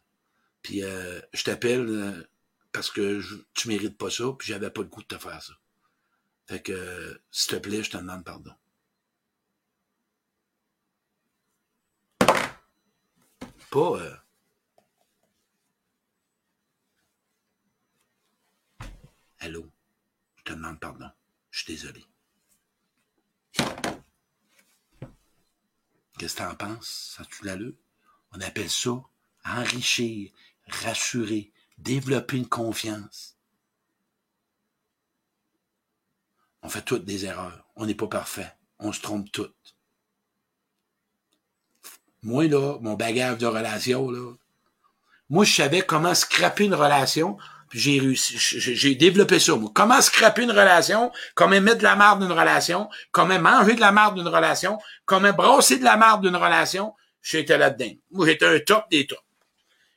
Puis euh, je t'appelle euh, parce que je, tu mérites pas ça, puis j'avais pas le goût de te faire ça. Fait que, s'il te plaît, je te demande pardon. Pas. Euh... Allô, je te demande pardon. Je suis désolé. Qu'est-ce que t'en penses? Ça tu l'allure? On appelle ça enrichir, rassurer, développer une confiance. On fait toutes des erreurs. On n'est pas parfait. On se trompe toutes. Moi, là, mon bagage de relation, là, moi, je savais comment scraper une relation, puis j'ai réussi, j'ai développé ça, moi. Comment scraper une relation, comment mettre de la marde d'une relation, comment manger de la marde d'une relation, comment brasser de la marde d'une relation, j'étais là-dedans. Moi, j'étais un top des tops.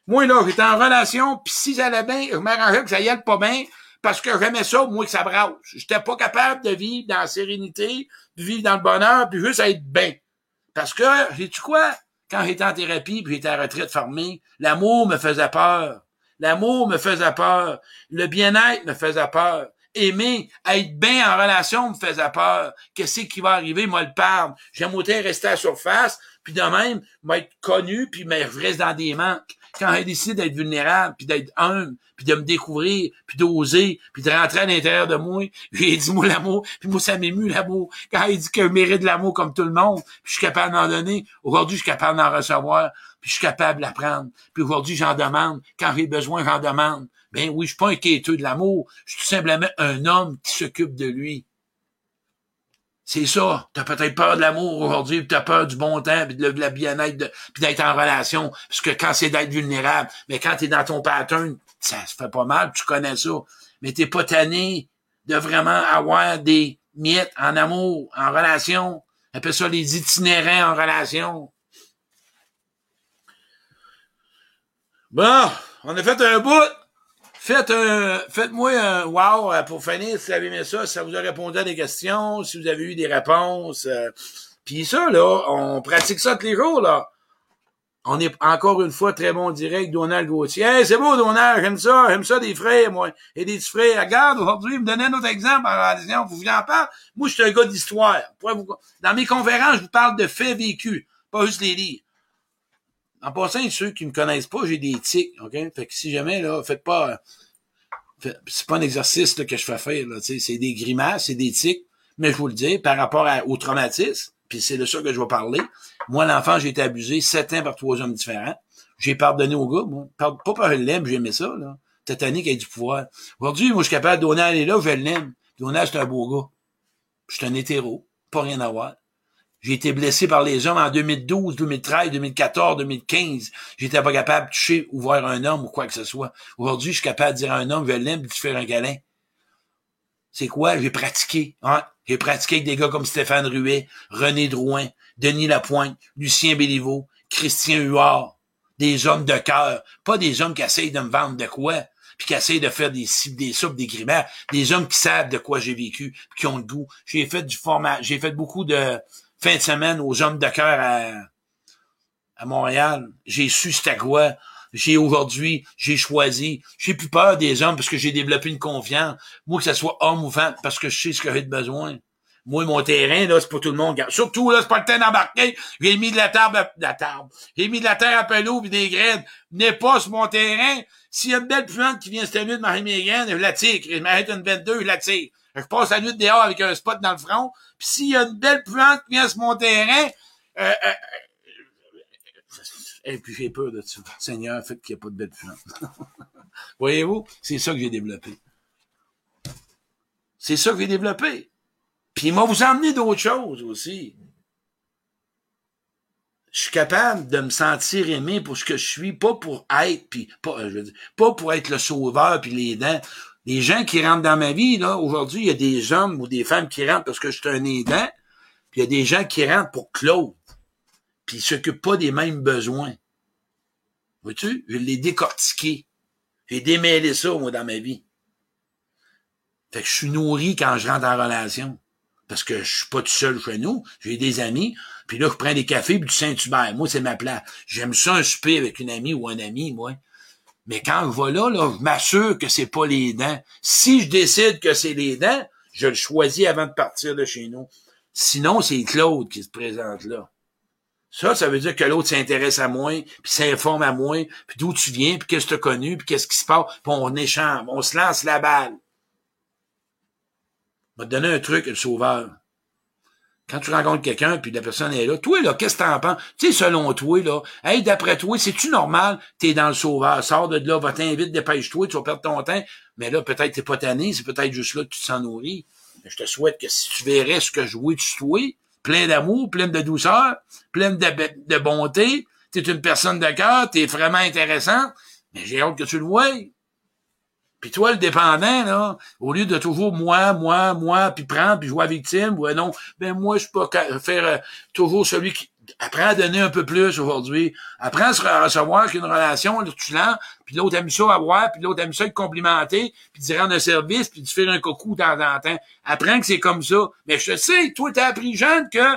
Moi, là, j'étais en relation, puis si ça allait bien, je m'arrangeais que ça y allait pas bien, parce que j'aimais ça, moi, que ça brasse. J'étais pas capable de vivre dans la sérénité, de vivre dans le bonheur, puis juste être bien. Parce que, sais-tu quoi? Quand j'étais en thérapie, puis j'étais en retraite formée, l'amour me faisait peur. L'amour me faisait peur. Le bien-être me faisait peur. Aimer, être bien en relation me faisait peur. Qu'est-ce qui va arriver? Moi, le perdre. J'aime autant rester à la surface, puis de même, m'être connu, puis me reste dans des manques quand j'ai décidé d'être vulnérable, puis d'être humble, puis de me découvrir, puis d'oser, puis de rentrer à l'intérieur de moi, j'ai dit moi l'amour, puis moi ça m'émue l'amour. Quand il dit que je mérite de l'amour comme tout le monde, puis je suis capable d'en donner, aujourd'hui je suis capable d'en recevoir, puis je suis capable d'apprendre. Puis aujourd'hui j'en demande, quand j'ai besoin j'en demande. Ben oui, je suis pas un quêteux de l'amour, je suis tout simplement un homme qui s'occupe de lui. C'est ça. T'as peut-être peur de l'amour aujourd'hui, puis t'as peur du bon temps, puis de la bien-être, puis d'être en relation, parce que quand c'est d'être vulnérable, mais quand t'es dans ton pattern, ça se fait pas mal, tu connais ça. Mais t'es pas tanné de vraiment avoir des miettes en amour, en relation. On appelle ça les itinérants en relation. Bon, on a fait un bout. Faites un, faites-moi un wow euh, pour finir si vous avez aimé ça, si ça vous a répondu à des questions, si vous avez eu des réponses. Euh. Puis ça, là, on pratique ça tous les jours, là. On est encore une fois très bon direct, Donald Gauthier. Hey, c'est beau, Donald, j'aime ça, j'aime ça des frères, moi. Et des petits frères. Regarde, aujourd'hui, me donnez un autre exemple en réalisation. Vous voulez en parler? Moi, je suis un gars d'histoire. Dans mes conférences, je vous parle de faits vécus, pas juste les lire. En passant, ceux qui me connaissent pas, j'ai des tics, OK? Fait que si jamais, là, faites pas... C'est pas un exercice que je fais faire, c'est des grimaces, c'est des tics, mais je vous le dis, par rapport au traumatisme, puis c'est de ça que je vais parler. Moi, l'enfant, j'ai été abusé sept ans par trois hommes différents. J'ai pardonné au gars, moi. Pas par l'aime, j'ai aimé ça, là. Titanic a du pouvoir. Aujourd'hui, moi, je suis capable donner aller là, je l'aime. Donner, c'est un beau gars. Je suis un hétéro. Pas rien à voir. J'ai été blessé par les hommes en 2012, 2013, 2014, 2015. J'étais pas capable de toucher ou voir un homme ou quoi que ce soit. Aujourd'hui, je suis capable de dire à un homme, je l'aime, de faire un câlin. C'est quoi? J'ai pratiqué. Hein? J'ai pratiqué avec des gars comme Stéphane Ruet, René Drouin, Denis Lapointe, Lucien Béliveau, Christian Huard. Des hommes de cœur. Pas des hommes qui essayent de me vendre de quoi puis qui essayent de faire des des soupes, des grimaces, des hommes qui savent de quoi j'ai vécu, puis qui ont le goût. J'ai fait du format, j'ai fait beaucoup de fin de semaine aux hommes de cœur à, à Montréal. J'ai su c'était quoi. J'ai aujourd'hui, j'ai choisi. J'ai plus peur des hommes parce que j'ai développé une confiance. Moi, que ce soit homme ou femme, parce que je sais ce que j'ai de besoin. Moi, mon terrain, là, c'est pour tout le monde. Surtout, là, c'est pas le temps d'embarquer. J'ai mis de la table, de la table. J'ai mis de la terre à pelouse et des graines. N'est pas sur mon terrain. S'il y a une belle plante qui vient cette nuit de marie mes je la tire. Je m'arrête une 22, je la tire. Je passe la nuit dehors avec un spot dans le front. Puis s'il y a une belle plante qui vient sur mon terrain, euh, euh, et puis j'ai peur de ça. Seigneur, faites qu'il n'y ait pas de belle plante. Voyez-vous? C'est ça que j'ai développé. C'est ça que j'ai développé. Puis il m'a vous emmené d'autres choses aussi. Je suis capable de me sentir aimé pour ce que je suis, pas pour être, puis pas, euh, je veux dire, pas pour être le sauveur puis les dents. Les gens qui rentrent dans ma vie, là, aujourd'hui, il y a des hommes ou des femmes qui rentrent parce que je suis un aidant, puis il y a des gens qui rentrent pour Claude, puis ils s'occupent pas des mêmes besoins. Vois-tu? Je l'ai décortiqué. J'ai démêlé ça, moi, dans ma vie. Fait que je suis nourri quand je rentre en relation parce que je suis pas tout seul chez nous, j'ai des amis, puis là, je prends des cafés du Saint-Hubert. Moi, c'est ma place. J'aime ça un souper avec une amie ou un ami, moi. Mais quand je vais là, là, je m'assure que c'est pas les dents. Si je décide que c'est les dents, je le choisis avant de partir de chez nous. Sinon, c'est Claude qui se présente là. Ça, ça veut dire que l'autre s'intéresse à moi, puis s'informe à moi, puis d'où tu viens, puis qu'est-ce que tu as connu, puis qu'est-ce qui se passe, puis on échange, on se lance la balle. va te donner un truc, le sauveur. Quand tu rencontres quelqu'un, puis la personne est là, toi, là, qu'est-ce que t'en penses? Tu sais, selon toi, là, hey, d'après toi, c'est-tu normal? T'es dans le sauveur, sors de là, va t'inviter, dépêche-toi, tu vas perdre ton temps. Mais là, peut-être t'es pas tanné, c'est peut-être juste là que tu te sens nourri. Mais je te souhaite que si tu verrais ce que je vois tu toi, plein d'amour, plein de douceur, plein de, de bonté, t'es une personne de cœur, t'es vraiment intéressant, mais j'ai hâte que tu le vois. Puis toi, le dépendant, là, au lieu de toujours moi, moi, moi, puis prendre, puis jouer à victime, ouais non, ben moi, je peux faire euh, toujours celui qui apprend à donner un peu plus aujourd'hui. Apprends à recevoir qu'une relation, là, tu l'as, puis l'autre aime ça à voir, puis l'autre aime ça être complimenté, puis de rendre un service, puis de faire un coucou de temps en temps. Apprends que c'est comme ça. Mais je te sais, toi, t'as appris jeune que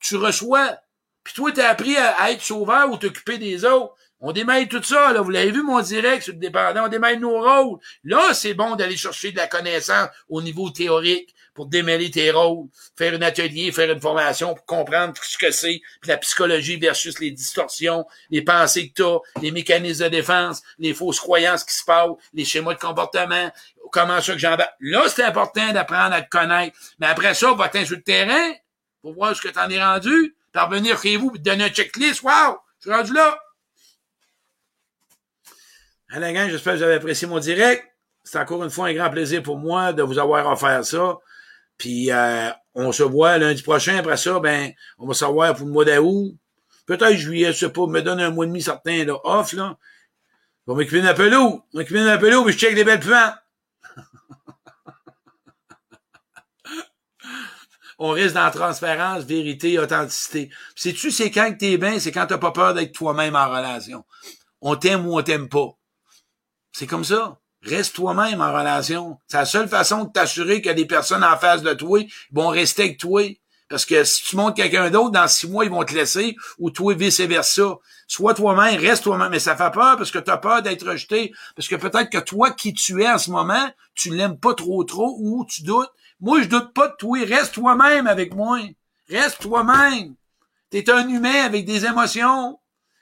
tu reçois. Puis toi, t'as appris à être sauveur ou t'occuper des autres. On démêle tout ça, là. Vous l'avez vu, mon direct sur le dépendant. On démêle nos rôles. Là, c'est bon d'aller chercher de la connaissance au niveau théorique pour démêler tes rôles, faire un atelier, faire une formation pour comprendre ce que c'est, puis la psychologie versus les distorsions, les pensées que t'as, les mécanismes de défense, les fausses croyances qui se passent, les schémas de comportement, comment ça que j'en Là, c'est important d'apprendre à te connaître. Mais après ça, va sur le terrain pour voir ce que t'en es rendu, parvenir chez vous, puis donner un checklist. Wow! Je suis rendu là. Allez, gang, j'espère que vous avez apprécié mon direct. C'est encore une fois un grand plaisir pour moi de vous avoir offert ça. Puis euh, on se voit lundi prochain. Après ça, ben, on va savoir pour le mois d'août. Peut-être juillet, je sais pas, me donne un mois et demi certain là, off, là. On va m'occuper d'un pelot. On va m'occuper d'un pelot, mais je check les belles plantes. on reste dans transparence, vérité, authenticité. Sais-tu, c'est quand que t'es bien, c'est quand t'as pas peur d'être toi-même en relation? On t'aime ou on t'aime pas. C'est comme ça. Reste toi-même en relation. C'est la seule façon de t'assurer que les personnes en face de toi vont rester avec toi. Parce que si tu montres quelqu'un d'autre, dans six mois, ils vont te laisser, ou toi, vice-versa. Sois toi-même, reste toi-même. Mais ça fait peur parce que tu as peur d'être rejeté. Parce que peut-être que toi, qui tu es en ce moment, tu l'aimes pas trop trop, ou tu doutes. Moi, je doute pas de toi. Reste toi-même avec moi. Reste toi-même. T'es un humain avec des émotions,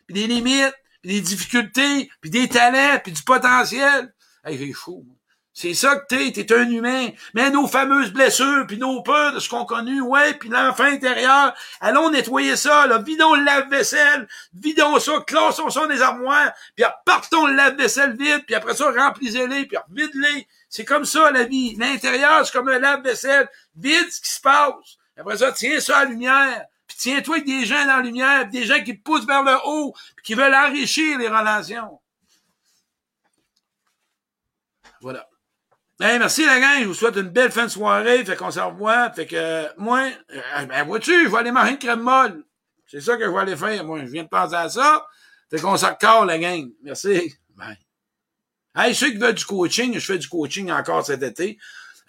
des limites, des difficultés, puis des talents, puis du potentiel. Hey, c'est fou. C'est ça que t'es, t'es un humain. Mais nos fameuses blessures, puis nos peurs de ce qu'on connu, ouais, puis l'enfant intérieur, allons nettoyer ça, là, vidons le lave-vaisselle, vidons ça, classons ça des armoires, puis partons le lave-vaisselle vide, puis après ça, remplissez-les, puis vide-les. C'est comme ça, la vie. L'intérieur, c'est comme un lave-vaisselle. Vide ce qui se passe. Après ça, tiens ça à la lumière. Puis tiens-toi avec des gens dans la lumière, des gens qui te poussent vers le haut, puis qui veulent enrichir les relations. Voilà. Hey, merci la gang, je vous souhaite une belle fin de soirée, fait qu'on se revoit, fait que moi, euh, ben vois-tu, je vais aller manger une crème molle. C'est ça que je vais aller faire, moi, je viens de penser à ça. Fait qu'on se record la gang. Merci. Bye. Hey, ceux qui veulent du coaching, je fais du coaching encore cet été.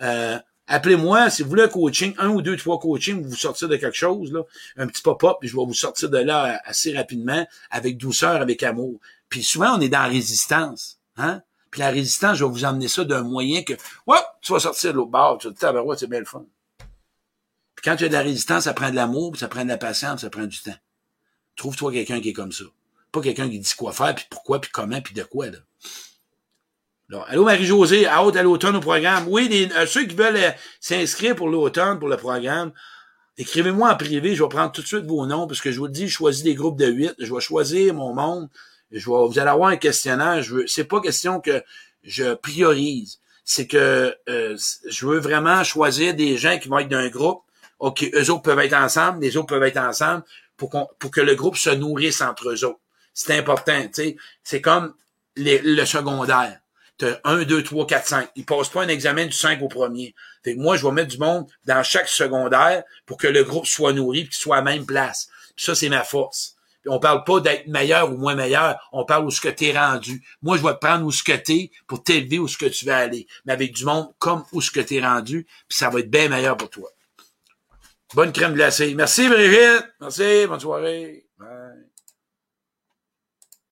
Euh, Appelez-moi si vous voulez un coaching, un ou deux, trois coachings, vous sortir de quelque chose, là, un petit pop-up, puis je vais vous sortir de là assez rapidement, avec douceur, avec amour. Puis souvent, on est dans la résistance. Hein? Puis la résistance, je vais vous emmener ça d'un moyen que, ouais, tu vas sortir de l'autre bord, tu vas dire, c'est bien le fun. Puis quand tu as de la résistance, ça prend de l'amour, ça prend de la patience, ça prend du temps. Trouve-toi quelqu'un qui est comme ça. Pas quelqu'un qui dit quoi faire, puis pourquoi, puis comment, puis de quoi, là allô Marie-Josée, à haute à l'automne au programme. Oui, euh, ceux qui veulent euh, s'inscrire pour l'automne, pour le programme, écrivez-moi en privé, je vais prendre tout de suite vos noms, parce que je vous le dis, je choisis des groupes de huit, je vais choisir mon monde, je vais, vous allez avoir un questionnaire, je veux, c'est pas question que je priorise, c'est que euh, je veux vraiment choisir des gens qui vont être d'un groupe, ok, eux autres peuvent être ensemble, les autres peuvent être ensemble, pour, qu'on, pour que le groupe se nourrisse entre eux autres. C'est important, tu sais, c'est comme le secondaire t'as 1, 2, 3, 4, 5. Ils passent pas un examen du 5 au premier. Fait que moi, je vais mettre du monde dans chaque secondaire pour que le groupe soit nourri et qu'il soit à la même place. ça, c'est ma force. Puis on parle pas d'être meilleur ou moins meilleur, on parle où ce que t'es rendu. Moi, je vais te prendre où ce que t'es pour t'élever où ce que tu vas aller. Mais avec du monde comme où ce que t'es rendu, puis ça va être bien meilleur pour toi. Bonne crème glacée. Merci Brigitte. Merci. Bonne soirée. Bye.